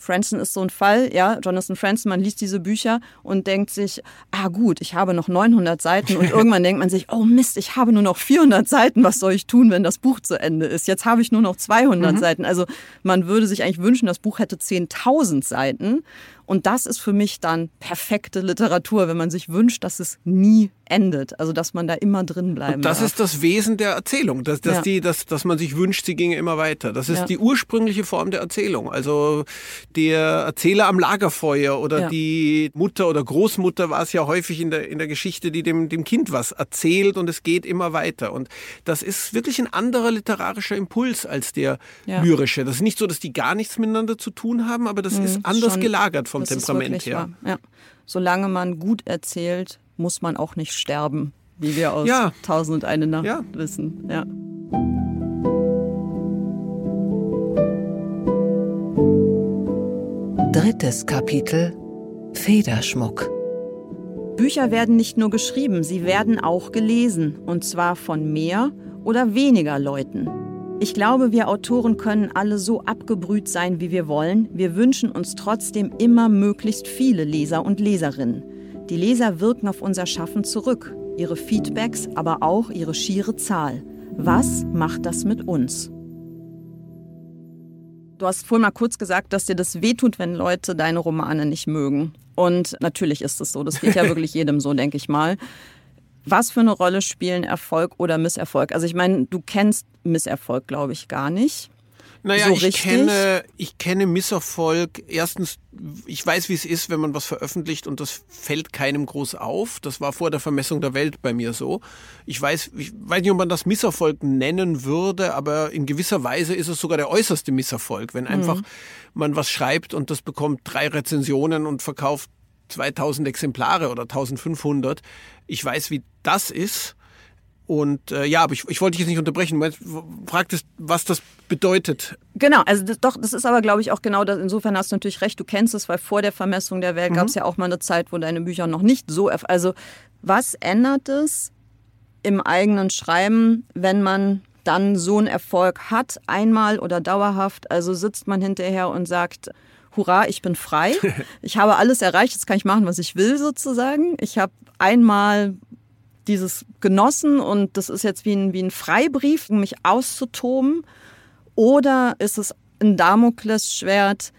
Franson ist so ein Fall, ja, Jonathan Franson, man liest diese Bücher und denkt sich, ah gut, ich habe noch 900 Seiten und irgendwann denkt man sich, oh Mist, ich habe nur noch 400 Seiten, was soll ich tun, wenn das Buch zu Ende ist? Jetzt habe ich nur noch 200 Seiten. Also man würde sich eigentlich wünschen, das Buch hätte 10.000 Seiten und das ist für mich dann perfekte Literatur, wenn man sich wünscht, dass es nie endet, also dass man da immer drin bleiben Das darf. ist das Wesen der Erzählung, dass, dass, Ja. die, dass, dass man sich wünscht, sie ginge immer weiter. Das ist Ja. die ursprüngliche Form der Erzählung. Also der Erzähler am Lagerfeuer oder Ja. die Mutter oder Großmutter war es ja häufig in der, in der Geschichte, die dem, dem Kind was erzählt und es geht immer weiter. Und das ist wirklich ein anderer literarischer Impuls als der lyrische. Das ist nicht so, dass die gar nichts miteinander zu tun haben, aber das ist Mhm, anders schon- gelagert vom das ist Temperament wirklich her. wahr, Ja. Solange man gut erzählt, muss man auch nicht sterben, wie wir aus Ja. Tausend und eine Nacht Ja. wissen. Ja. Drittes Kapitel Federschmuck. Bücher werden nicht nur geschrieben, sie werden auch gelesen. Und zwar von mehr oder weniger Leuten. Ich glaube, wir Autoren können alle so abgebrüht sein, wie wir wollen. Wir wünschen uns trotzdem immer möglichst viele Leser und Leserinnen. Die Leser wirken auf unser Schaffen zurück, ihre Feedbacks, aber auch ihre schiere Zahl. Was macht das mit uns? Du hast vorhin mal kurz gesagt, dass dir das wehtut, wenn Leute deine Romane nicht mögen. Und natürlich ist es so. Das geht ja wirklich jedem so, denke ich mal. Was für eine Rolle spielen Erfolg oder Misserfolg? Also ich meine, du kennst Misserfolg, glaube ich, gar nicht. Naja, so ich, richtig? kenne, ich kenne Misserfolg. Erstens, ich weiß, wie es ist, wenn man was veröffentlicht und das fällt keinem groß auf. Das war vor der Vermessung der Welt bei mir so. Ich weiß, ich weiß nicht, ob man das Misserfolg nennen würde, aber in gewisser Weise ist es sogar der äußerste Misserfolg, wenn einfach man was schreibt und das bekommt drei Rezensionen und verkauft 2000 Exemplare oder 1500. Ich weiß, wie das ist. Und äh, ja, aber ich, ich wollte dich jetzt nicht unterbrechen. Du fragtest, was das bedeutet. Genau, also das, doch, das ist aber, glaube ich, auch genau das. Insofern hast du natürlich recht, du kennst es, weil vor der Vermessung der Welt gab es ja auch mal eine Zeit, wo deine Bücher noch nicht so. Also, was ändert es im eigenen Schreiben, wenn man dann so einen Erfolg hat, einmal oder dauerhaft? Also sitzt man hinterher und sagt, Hurra, ich bin frei. Ich habe alles erreicht, jetzt kann ich machen, was ich will, sozusagen. Ich habe einmal dieses genossen und das ist jetzt wie ein, wie ein Freibrief, um mich auszutoben. Oder ist es ein Damoklesschwert,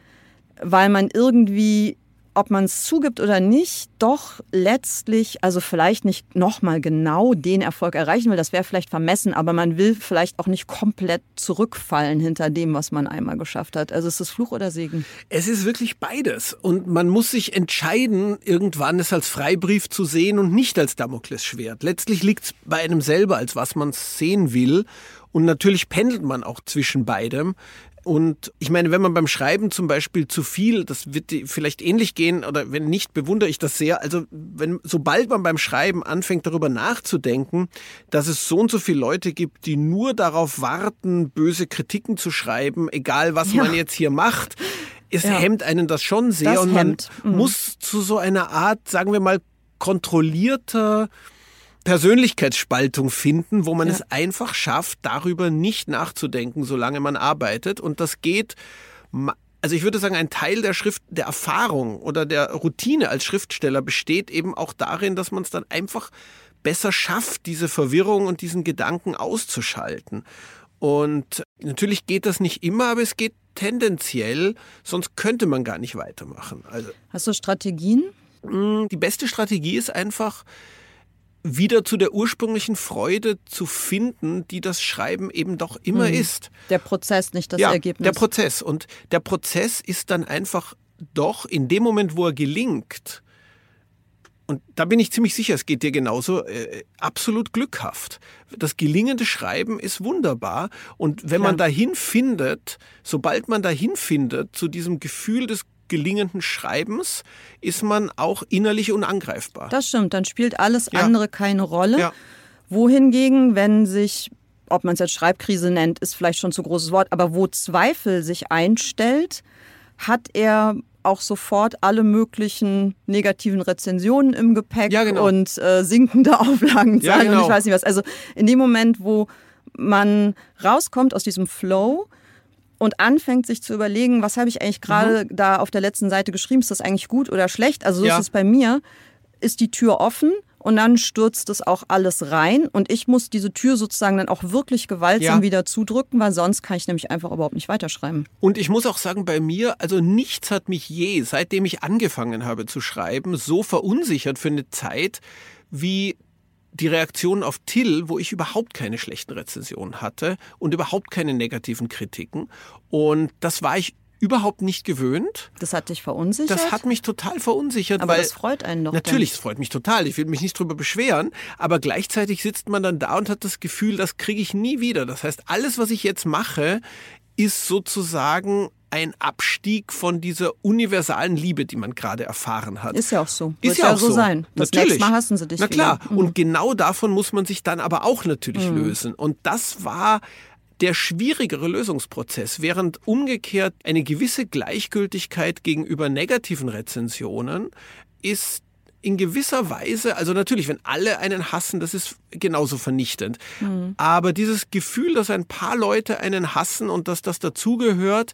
weil man irgendwie ob man es zugibt oder nicht, doch letztlich, also vielleicht nicht nochmal genau den Erfolg erreichen will, das wäre vielleicht vermessen, aber man will vielleicht auch nicht komplett zurückfallen hinter dem, was man einmal geschafft hat. Also ist es Fluch oder Segen? Es ist wirklich beides. Und man muss sich entscheiden, irgendwann es als Freibrief zu sehen und nicht als Damoklesschwert. Letztlich liegt es bei einem selber, als was man sehen will. Und natürlich pendelt man auch zwischen beidem. Und ich meine, wenn man beim Schreiben zum Beispiel zu viel, das wird vielleicht ähnlich gehen, oder wenn nicht, bewundere ich das sehr. Also, wenn, sobald man beim Schreiben anfängt, darüber nachzudenken, dass es so und so viele Leute gibt, die nur darauf warten, böse Kritiken zu schreiben, egal was ja. man jetzt hier macht, es ja. hemmt einen das schon sehr. Das und man mhm. muss zu so einer Art, sagen wir mal, kontrollierter, Persönlichkeitsspaltung finden, wo man ja. es einfach schafft, darüber nicht nachzudenken, solange man arbeitet. Und das geht, also ich würde sagen, ein Teil der Schrift, der Erfahrung oder der Routine als Schriftsteller besteht eben auch darin, dass man es dann einfach besser schafft, diese Verwirrung und diesen Gedanken auszuschalten. Und natürlich geht das nicht immer, aber es geht tendenziell, sonst könnte man gar nicht weitermachen. Also, Hast du Strategien? Hm, die beste Strategie ist einfach, wieder zu der ursprünglichen Freude zu finden, die das Schreiben eben doch immer mhm. ist. Der Prozess, nicht das ja, Ergebnis. Der Prozess. Und der Prozess ist dann einfach doch in dem Moment, wo er gelingt, und da bin ich ziemlich sicher, es geht dir genauso, äh, absolut glückhaft. Das gelingende Schreiben ist wunderbar. Und wenn Klar. man dahin findet, sobald man dahin findet, zu diesem Gefühl des gelingenden Schreibens ist man auch innerlich unangreifbar. Das stimmt, dann spielt alles ja. andere keine Rolle. Ja. Wohingegen, wenn sich, ob man es jetzt Schreibkrise nennt, ist vielleicht schon zu großes Wort, aber wo Zweifel sich einstellt, hat er auch sofort alle möglichen negativen Rezensionen im Gepäck ja, genau. und äh, sinkende Auflagenzahlen ja, genau. und ich weiß nicht was. Also in dem Moment, wo man rauskommt aus diesem Flow, und anfängt sich zu überlegen, was habe ich eigentlich gerade mhm. da auf der letzten Seite geschrieben, ist das eigentlich gut oder schlecht? Also so ja. ist es bei mir, ist die Tür offen und dann stürzt es auch alles rein und ich muss diese Tür sozusagen dann auch wirklich gewaltsam ja. wieder zudrücken, weil sonst kann ich nämlich einfach überhaupt nicht weiterschreiben. Und ich muss auch sagen, bei mir, also nichts hat mich je, seitdem ich angefangen habe zu schreiben, so verunsichert für eine Zeit wie die Reaktion auf Till, wo ich überhaupt keine schlechten Rezensionen hatte und überhaupt keine negativen Kritiken. Und das war ich überhaupt nicht gewöhnt. Das hat dich verunsichert? Das hat mich total verunsichert. Aber das freut einen doch. Natürlich, es freut mich total. Ich will mich nicht drüber beschweren. Aber gleichzeitig sitzt man dann da und hat das Gefühl, das kriege ich nie wieder. Das heißt, alles, was ich jetzt mache, ist sozusagen ein Abstieg von dieser universalen Liebe, die man gerade erfahren hat. Ist ja auch so. Ist ja, ja, auch so sein. Das natürlich. nächste Mal hassen sie dich. Na klar. Mhm. Und genau davon muss man sich dann aber auch natürlich mhm. lösen. Und das war der schwierigere Lösungsprozess, während umgekehrt eine gewisse Gleichgültigkeit gegenüber negativen Rezensionen ist in gewisser Weise, also natürlich, wenn alle einen hassen, das ist genauso vernichtend. Mhm. Aber dieses Gefühl, dass ein paar Leute einen hassen und dass das dazugehört,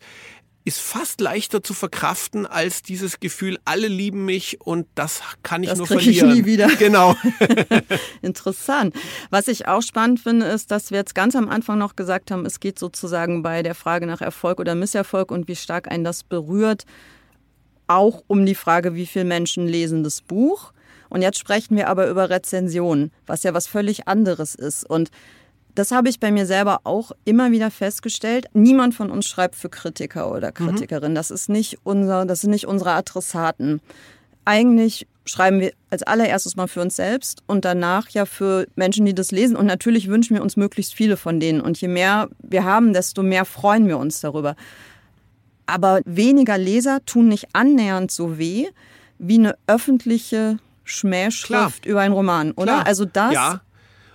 ist fast leichter zu verkraften als dieses Gefühl, alle lieben mich und das kann ich das nur verlieren. Ich nie wieder. Genau. Interessant. Was ich auch spannend finde, ist, dass wir jetzt ganz am Anfang noch gesagt haben, es geht sozusagen bei der Frage nach Erfolg oder Misserfolg und wie stark einen das berührt, auch um die Frage, wie viele Menschen lesen das Buch. Und jetzt sprechen wir aber über Rezensionen, was ja was völlig anderes ist. Und das habe ich bei mir selber auch immer wieder festgestellt. Niemand von uns schreibt für Kritiker oder mhm. Kritikerin. Mhm. Das ist nicht unser, das sind nicht unsere Adressaten. Eigentlich schreiben wir als allererstes mal für uns selbst und danach ja für Menschen, die das lesen. Und natürlich wünschen wir uns möglichst viele von denen. Und je mehr wir haben, desto mehr freuen wir uns darüber. Aber weniger Leser tun nicht annähernd so weh wie eine öffentliche Schmähschrift Klar. über einen Roman, oder? Klar. Also das ja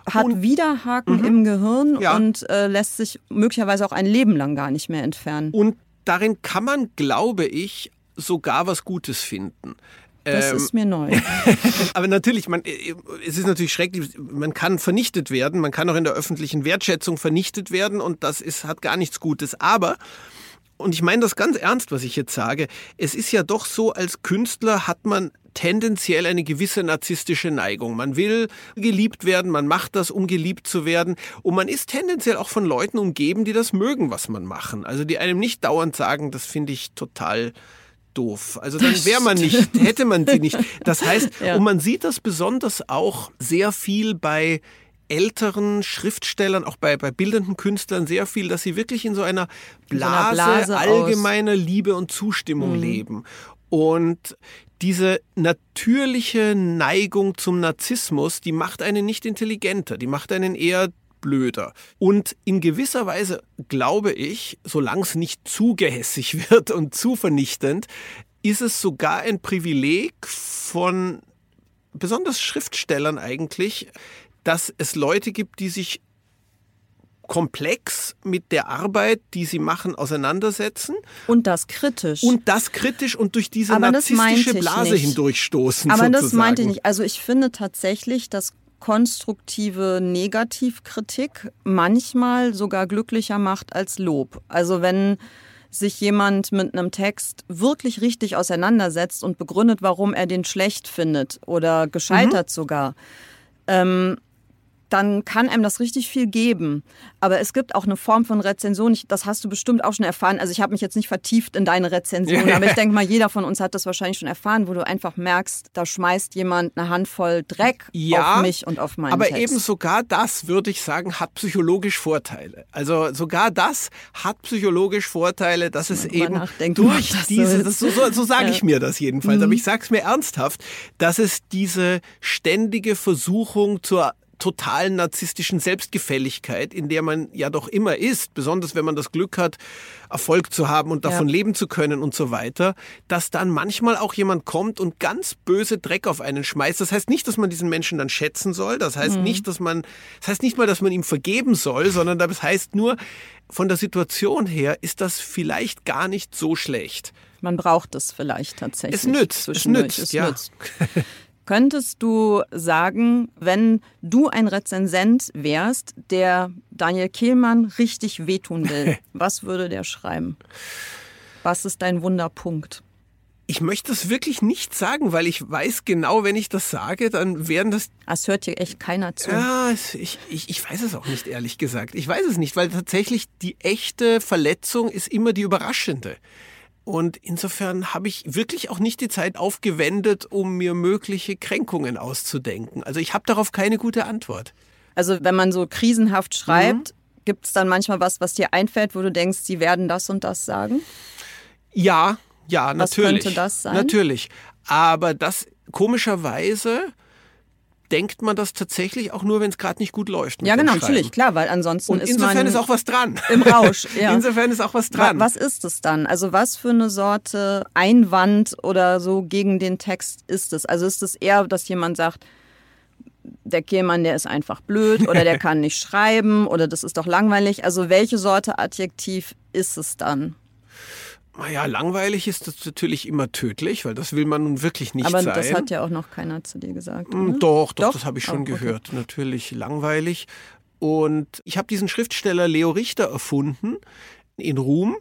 hat und, Widerhaken mhm. im Gehirn ja. und äh, lässt sich möglicherweise auch ein Leben lang gar nicht mehr entfernen. Und darin kann man, glaube ich, sogar was Gutes finden. Das ähm, ist mir neu. aber natürlich, man, äh, es ist natürlich schrecklich, man kann vernichtet werden, man kann auch in der öffentlichen Wertschätzung vernichtet werden und das ist, hat gar nichts Gutes. Aber und ich meine das ganz ernst, was ich jetzt sage. Es ist ja doch so, als Künstler hat man tendenziell eine gewisse narzisstische Neigung. Man will geliebt werden, man macht das, um geliebt zu werden. Und man ist tendenziell auch von Leuten umgeben, die das mögen, was man machen. Also die einem nicht dauernd sagen, das finde ich total doof. Also dann wäre man nicht, hätte man sie nicht. Das heißt, Ja. und man sieht das besonders auch sehr viel bei älteren Schriftstellern, auch bei, bei bildenden Künstlern sehr viel, dass sie wirklich in so einer In so einer Blase, Blase allgemeiner Liebe und Zustimmung leben. Und diese natürliche Neigung zum Narzissmus, die macht einen nicht intelligenter, die macht einen eher blöder. Und in gewisser Weise glaube ich, solange es nicht zu gehässig wird und zu vernichtend, ist es sogar ein Privileg von besonders Schriftstellern eigentlich, dass es Leute gibt, die sich komplex mit der Arbeit, die sie machen, auseinandersetzen Und das kritisch. und das kritisch und durch diese Aber das meinte narzisstische ich Blase nicht. hindurchstoßen. Aber sozusagen. das meinte ich nicht. Also ich finde tatsächlich, dass konstruktive Negativkritik manchmal sogar glücklicher macht als Lob. Also wenn sich jemand mit einem Text wirklich richtig auseinandersetzt und begründet, warum er den schlecht findet oder gescheitert sogar, ähm, dann kann einem das richtig viel geben. Aber es gibt auch eine Form von Rezension, ich, das hast du bestimmt auch schon erfahren. Also ich habe mich jetzt nicht vertieft in deine Rezension, aber ich denke mal, jeder von uns hat das wahrscheinlich schon erfahren, wo du einfach merkst, da schmeißt jemand eine Handvoll Dreck Ja, auf mich und auf meinen Aber Text. eben sogar das, würde ich sagen, hat psychologisch Vorteile. Also sogar das hat psychologisch Vorteile, dass es eben durch diese, so, so, so sage Ja. Mhm. ich mir das jedenfalls, aber ich sage es mir ernsthaft, dass es diese ständige Versuchung zur totalen narzisstischen Selbstgefälligkeit, in der man ja doch immer ist, besonders wenn man das Glück hat, Erfolg zu haben und davon Ja. leben zu können und so weiter, dass dann manchmal auch jemand kommt und ganz böse Dreck auf einen schmeißt. Das heißt nicht, dass man diesen Menschen dann schätzen soll. Das heißt Mhm. nicht, dass man, das heißt nicht mal, dass man ihm vergeben soll, sondern das heißt nur, von der Situation her ist das vielleicht gar nicht so schlecht. Man braucht es vielleicht tatsächlich. Es nützt, es nützt, es ja. nützt. Könntest du sagen, wenn du ein Rezensent wärst, der Daniel Kehlmann richtig wehtun will, was würde der schreiben? Was ist dein Wunderpunkt? Ich möchte das wirklich nicht sagen, weil ich weiß genau, wenn ich das sage, dann werden das Das hört hier echt keiner zu. Ja, es- ich, ich, ich weiß es auch nicht, ehrlich gesagt. Ich weiß es nicht, weil tatsächlich die echte Verletzung ist immer die überraschende. Und insofern habe ich wirklich auch nicht die Zeit aufgewendet, um mir mögliche Kränkungen auszudenken. Also ich habe darauf keine gute Antwort. Also wenn man so krisenhaft schreibt, Mhm. gibt es dann manchmal was, was dir einfällt, wo du denkst, sie werden das und das sagen? Ja, ja, Was natürlich. könnte das sein? Natürlich. Aber das komischerweise denkt man das tatsächlich auch nur, wenn es gerade nicht gut läuft. Ja, genau, natürlich, klar, weil ansonsten Und ist insofern man ist auch was dran. im Rausch. Ja. Insofern ist auch was Wa- dran. Was ist es dann? Also was für eine Sorte Einwand oder so gegen den Text ist es? Also ist es eher, dass jemand sagt, der Kehlmann, der ist einfach blöd oder der kann nicht schreiben oder das ist doch langweilig. Also welche Sorte Adjektiv ist es dann? Naja, langweilig ist das natürlich immer tödlich, weil das will man nun wirklich nicht Aber sein. das hat ja auch noch keiner zu dir gesagt. Mm, oder? Doch, doch, Doch? das habe ich Oh, schon okay. gehört. Natürlich langweilig. Und ich habe diesen Schriftsteller Leo Richter erfunden in Ruhm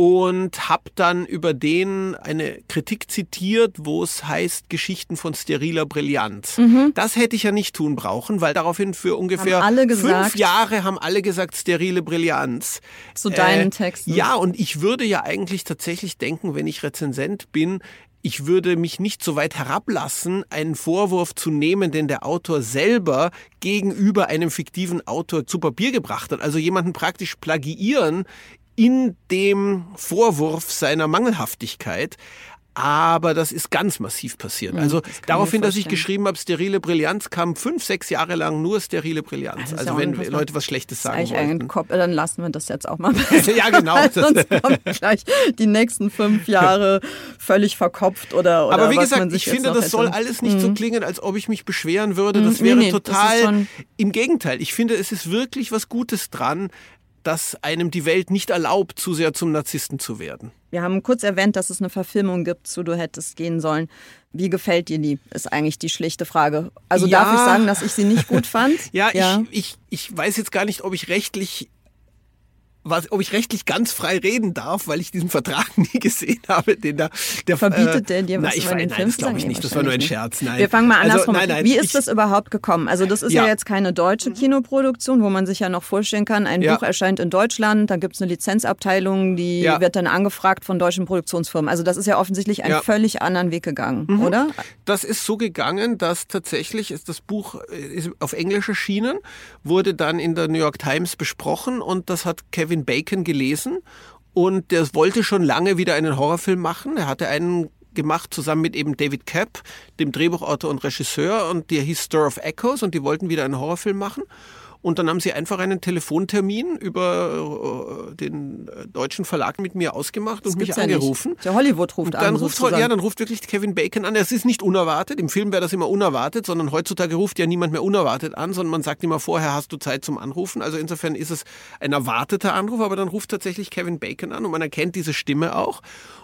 und habe dann über den eine Kritik zitiert, wo es heißt Geschichten von steriler Brillanz. Das hätte ich ja nicht tun brauchen, weil daraufhin für ungefähr Mhm. fünf Jahre haben alle gesagt sterile Brillanz. Zu deinen Äh, Texten. Ja, und ich würde ja eigentlich tatsächlich denken, wenn ich Rezensent bin, ich würde mich nicht so weit herablassen, einen Vorwurf zu nehmen, den der Autor selber gegenüber einem fiktiven Autor zu Papier gebracht hat. Also jemanden praktisch plagiieren in dem Vorwurf seiner Mangelhaftigkeit. Aber das ist ganz massiv passiert. Also das daraufhin, dass ich geschrieben habe, sterile Brillanz, kam fünf, sechs Jahre lang nur sterile Brillanz. Das Also wenn Leute was Schlechtes Das sagen. Kopf, dann lassen wir das jetzt auch mal. Ja, genau. Sonst kommt gleich die nächsten fünf Jahre völlig verkopft oder, oder Aber wie gesagt, ich finde, das soll alles nicht so klingen, als ob ich mich beschweren würde. Das Mm, nee, wäre nee, das total schon- im Gegenteil. Ich finde, es ist wirklich was Gutes dran, dass einem die Welt nicht erlaubt, zu sehr zum Narzissten zu werden. Wir haben kurz erwähnt, dass es eine Verfilmung gibt, zu Du hättest gehen sollen. Wie gefällt dir die? Ist eigentlich die schlichte Frage. Also Ja. darf ich sagen, dass ich sie nicht gut fand? Ja, Ich, ich, ich weiß jetzt gar nicht, ob ich rechtlich was, ob ich rechtlich ganz frei reden darf, weil ich diesen Vertrag nie gesehen habe, den da der verbietet äh, der dir was nein, ich, nein, das glaube ich nicht. Das war nur ein Scherz. Nein. Wir fangen mal also, andersrum also, an. Wie ist ich, das überhaupt gekommen? Also das ist ja. ja. jetzt keine deutsche Kinoproduktion, wo man sich ja noch vorstellen kann, ein ja. Buch erscheint in Deutschland, da gibt es eine Lizenzabteilung, die ja. wird dann angefragt von deutschen Produktionsfirmen. Also das ist ja offensichtlich einen völlig anderen Weg gegangen, mhm. oder? Das ist so gegangen, dass tatsächlich ist das Buch äh, ist auf Englisch erschienen, wurde dann in der New York Times besprochen und das hat Kevin Bacon gelesen und der wollte schon lange wieder einen Horrorfilm machen. Er hatte einen gemacht zusammen mit eben David Kapp, dem Drehbuchautor und Regisseur und der hieß Stir of Echoes und die wollten wieder einen Horrorfilm machen. Und dann haben sie einfach einen Telefontermin über äh, den äh, deutschen Verlag mit mir ausgemacht das und mich angerufen. Ja Der Hollywood ruft dann an. Ruft, ja, dann ruft wirklich Kevin Bacon an. Es ist nicht unerwartet. Im Film wäre das immer unerwartet, sondern heutzutage ruft ja niemand mehr unerwartet an, sondern man sagt immer vorher, hast du Zeit zum Anrufen. Also insofern ist es ein erwarteter Anruf, aber dann ruft tatsächlich Kevin Bacon an und man erkennt diese Stimme auch.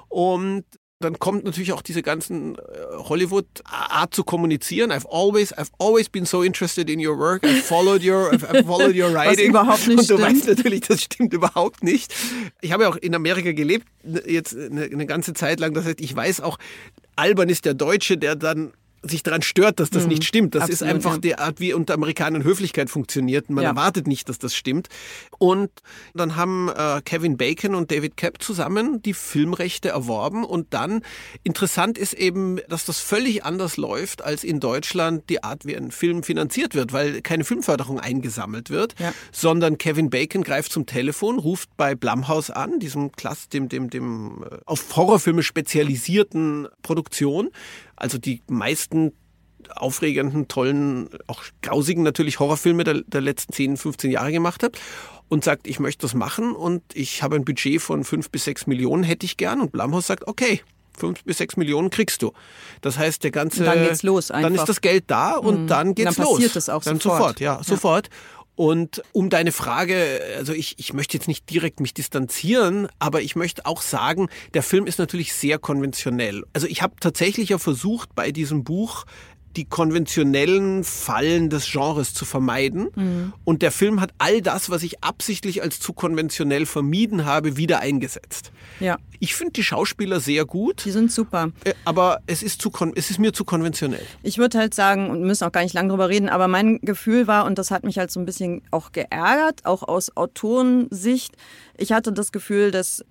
Und dann kommt natürlich auch diese ganzen äh, Hollywood-Art zu kommunizieren. I've always, I've always been so interested in your work. I've followed your, I've, I've followed your writing. Was überhaupt nicht Und du stimmt. weißt natürlich, das stimmt überhaupt nicht. Ich habe ja auch in Amerika gelebt, jetzt eine, eine ganze Zeit lang. Das heißt, ich weiß auch, albern ist der Deutsche, der dann sich daran stört, dass das mhm. nicht stimmt. Das Absolut, ist einfach ja. die Art, wie unter Amerikanern Höflichkeit funktioniert. Man ja. erwartet nicht, dass das stimmt. Und dann haben äh, Kevin Bacon und David Kapp zusammen die Filmrechte erworben. Und dann interessant ist eben, dass das völlig anders läuft als in Deutschland die Art, wie ein Film finanziert wird, weil keine Filmförderung eingesammelt wird, ja. sondern Kevin Bacon greift zum Telefon, ruft bei Blumhouse an, diesem Klass, dem, dem, dem äh, auf Horrorfilme spezialisierten Produktion also die meisten aufregenden, tollen, auch grausigen natürlich Horrorfilme der, der letzten 10, 15 Jahre gemacht hat und sagt, ich möchte das machen und ich habe ein Budget von 5 bis 6 Millionen, hätte ich gern. Und Blumhaus sagt, okay, 5 bis 6 Millionen kriegst du. Das heißt, der ganze. Dann geht's los einfach. Dann ist das Geld da und mhm. dann geht's dann los. Passiert es auch dann sofort. sofort, ja, ja. sofort. Und um deine Frage, also ich, ich möchte jetzt nicht direkt mich distanzieren, aber ich möchte auch sagen, der Film ist natürlich sehr konventionell. Also ich habe tatsächlich ja versucht, bei diesem Buch die konventionellen Fallen des Genres zu vermeiden. Mhm. Und der Film hat all das, was ich absichtlich als zu konventionell vermieden habe, wieder eingesetzt. Ja. Ich finde die Schauspieler sehr gut. Die sind super. Äh, aber es ist, zu, es ist mir zu konventionell. Ich würde halt sagen, und müssen auch gar nicht lange drüber reden, aber mein Gefühl war, und das hat mich halt so ein bisschen auch geärgert, auch aus Autorensicht, ich hatte das Gefühl, dass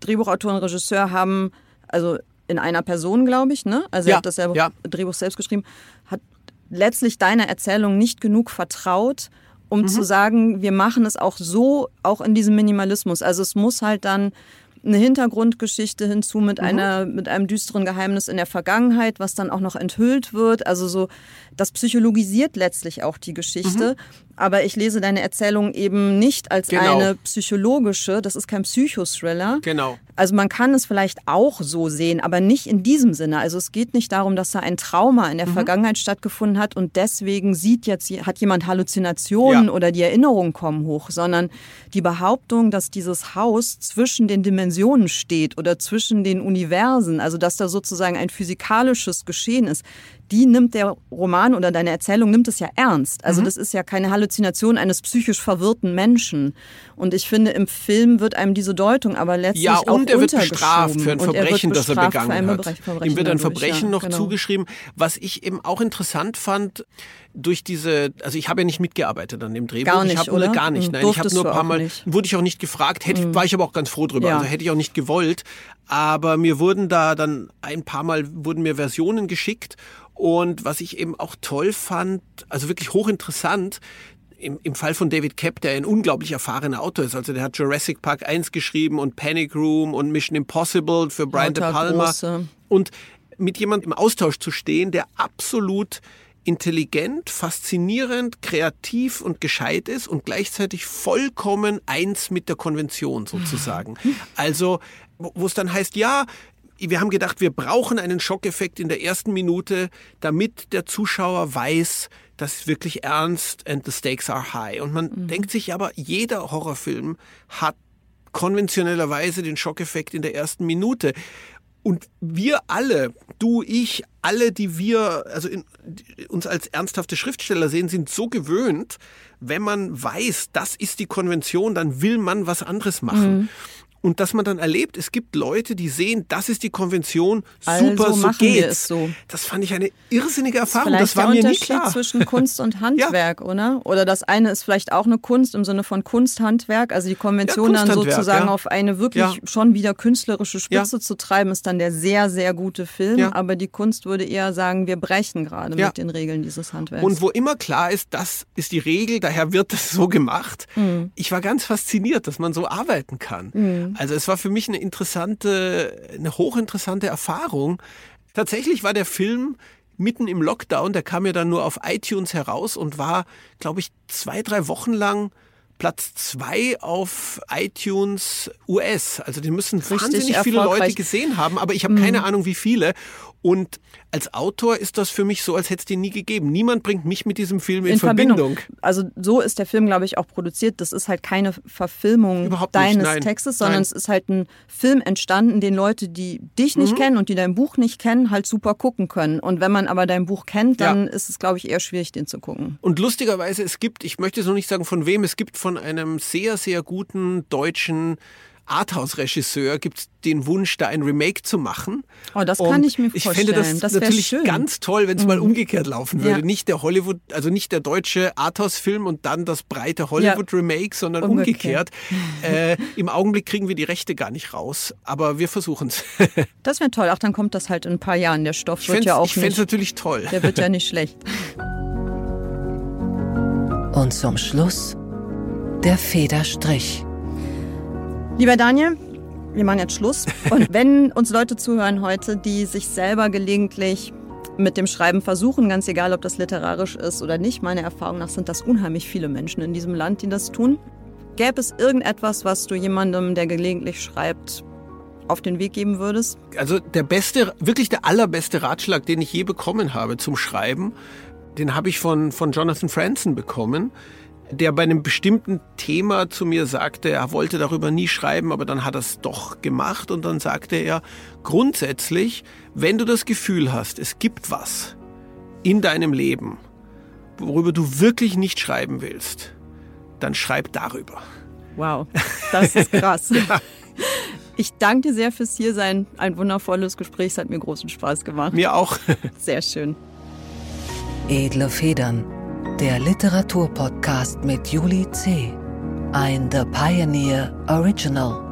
Drehbuchautor und Regisseur haben, also in einer Person, glaube ich, ne? Also ja, er hat das selber, ja. Drehbuch selbst geschrieben, hat letztlich deiner Erzählung nicht genug vertraut, um mhm. zu sagen, wir machen es auch so, auch in diesem Minimalismus. Also es muss halt dann eine Hintergrundgeschichte hinzu mit mhm. einer mit einem düsteren Geheimnis in der Vergangenheit, was dann auch noch enthüllt wird. Also so das psychologisiert letztlich auch die Geschichte. Mhm aber ich lese deine Erzählung eben nicht als genau. eine psychologische, das ist kein Psychothriller. Genau. Also man kann es vielleicht auch so sehen, aber nicht in diesem Sinne. Also es geht nicht darum, dass da ein Trauma in der mhm. Vergangenheit stattgefunden hat und deswegen sieht jetzt hat jemand Halluzinationen ja. oder die Erinnerungen kommen hoch, sondern die Behauptung, dass dieses Haus zwischen den Dimensionen steht oder zwischen den Universen, also dass da sozusagen ein physikalisches Geschehen ist, die nimmt der Roman oder deine Erzählung nimmt es ja ernst. Also mhm. das ist ja keine Halluzination eines psychisch verwirrten Menschen. Und ich finde, im Film wird einem diese Deutung aber letztlich ja, und er wird bestraft für ein Verbrechen, das er begangen hat. Verbrechen Ihm wird ein Verbrechen ja, noch genau. zugeschrieben. Was ich eben auch interessant fand, durch diese, also ich habe ja nicht mitgearbeitet an dem Drehbuch. Gar nicht, ich habe oder? gar nicht. Nein, Durftest ich habe nur ein paar Mal, nicht. wurde ich auch nicht gefragt, hätte, mhm. war ich aber auch ganz froh drüber. Ja. Also hätte ich auch nicht gewollt. Aber mir wurden da dann ein paar Mal wurden mir Versionen geschickt und was ich eben auch toll fand, also wirklich hochinteressant, im, im Fall von David Kapp, der ein unglaublich erfahrener Autor ist, also der hat Jurassic Park 1 geschrieben und Panic Room und Mission Impossible für Brian De Palma. Große. Und mit jemandem im Austausch zu stehen, der absolut intelligent, faszinierend, kreativ und gescheit ist und gleichzeitig vollkommen eins mit der Konvention sozusagen. Also, wo es dann heißt, ja, wir haben gedacht, wir brauchen einen Schockeffekt in der ersten Minute, damit der Zuschauer weiß, das ist wirklich ernst and the stakes are high. Und man mhm. denkt sich aber, jeder Horrorfilm hat konventionellerweise den Schockeffekt in der ersten Minute. Und wir alle, du, ich, alle, die wir also in, uns als ernsthafte Schriftsteller sehen, sind so gewöhnt, wenn man weiß, das ist die Konvention, dann will man was anderes machen. Mhm. Und dass man dann erlebt, es gibt Leute, die sehen, das ist die Konvention, super, also so geht's. So. Das fand ich eine irrsinnige Erfahrung. Das, das war mir nicht klar. zwischen Kunst und Handwerk, ja. oder? Oder das eine ist vielleicht auch eine Kunst im Sinne von Kunsthandwerk, also die Konvention ja, dann sozusagen ja. auf eine wirklich schon wieder künstlerische Spitze zu treiben, ist dann der sehr, sehr gute Film. Aber die Kunst würde eher sagen, wir brechen gerade mit den Regeln dieses Handwerks. Und wo immer klar ist, das ist die Regel, daher wird das so gemacht. Mhm. Ich war ganz fasziniert, dass man so arbeiten kann. Mhm. Also es war für mich eine interessante, eine hochinteressante Erfahrung. Tatsächlich war der Film mitten im Lockdown, der kam ja dann nur auf iTunes heraus und war, glaube ich, zwei, drei Wochen lang Platz zwei auf iTunes US. Also den müssen Richtig wahnsinnig viele Leute gesehen haben, aber ich habe mhm. keine Ahnung, wie viele. Und als Autor ist das für mich so, als hätte es den nie gegeben. Niemand bringt mich mit diesem Film in, in Verbindung. Verbindung. Also so ist der Film, glaube ich, auch produziert. Das ist halt keine Verfilmung Überhaupt deines nein. Textes, sondern nein. es ist halt ein Film entstanden, den Leute, die dich nicht mhm. kennen und die dein Buch nicht kennen, halt super gucken können. Und wenn man aber dein Buch kennt, dann ja. ist es, glaube ich, eher schwierig, den zu gucken. Und lustigerweise, es gibt, ich möchte so nicht sagen von wem, es gibt von einem sehr, sehr guten deutschen Arthouse-Regisseur gibt es den Wunsch, da ein Remake zu machen. Oh, das kann ich mir vorstellen. Ich fände das, das natürlich schön. ganz toll, wenn es mhm. mal umgekehrt laufen würde. Ja. Nicht der Hollywood, also nicht der deutsche Arthouse-Film und dann das breite Hollywood-Remake, sondern umgekehrt. umgekehrt. äh, Im Augenblick kriegen wir die Rechte gar nicht raus, aber wir versuchen es. das wäre toll. Ach, dann kommt das halt in ein paar Jahren. Der Stoff ich wird ja auch Ich fände es natürlich toll. Der wird ja nicht schlecht. Und zum Schluss der Federstrich. Lieber Daniel, wir machen jetzt Schluss. Und wenn uns Leute zuhören heute, die sich selber gelegentlich mit dem Schreiben versuchen, ganz egal, ob das literarisch ist oder nicht, meiner Erfahrung nach sind das unheimlich viele Menschen in diesem Land, die das tun. Gäbe es irgendetwas, was du jemandem, der gelegentlich schreibt, auf den Weg geben würdest? Also der beste, wirklich der allerbeste Ratschlag, den ich je bekommen habe zum Schreiben, den habe ich von, von Jonathan Franzen bekommen der bei einem bestimmten Thema zu mir sagte, er wollte darüber nie schreiben, aber dann hat er es doch gemacht und dann sagte er, grundsätzlich, wenn du das Gefühl hast, es gibt was in deinem Leben, worüber du wirklich nicht schreiben willst, dann schreib darüber. Wow, das ist krass. ja. Ich danke dir sehr fürs Hiersein. Ein wundervolles Gespräch. Es hat mir großen Spaß gemacht. Mir auch. Sehr schön. Edle Federn der Literaturpodcast mit Juli C. Ein The Pioneer Original.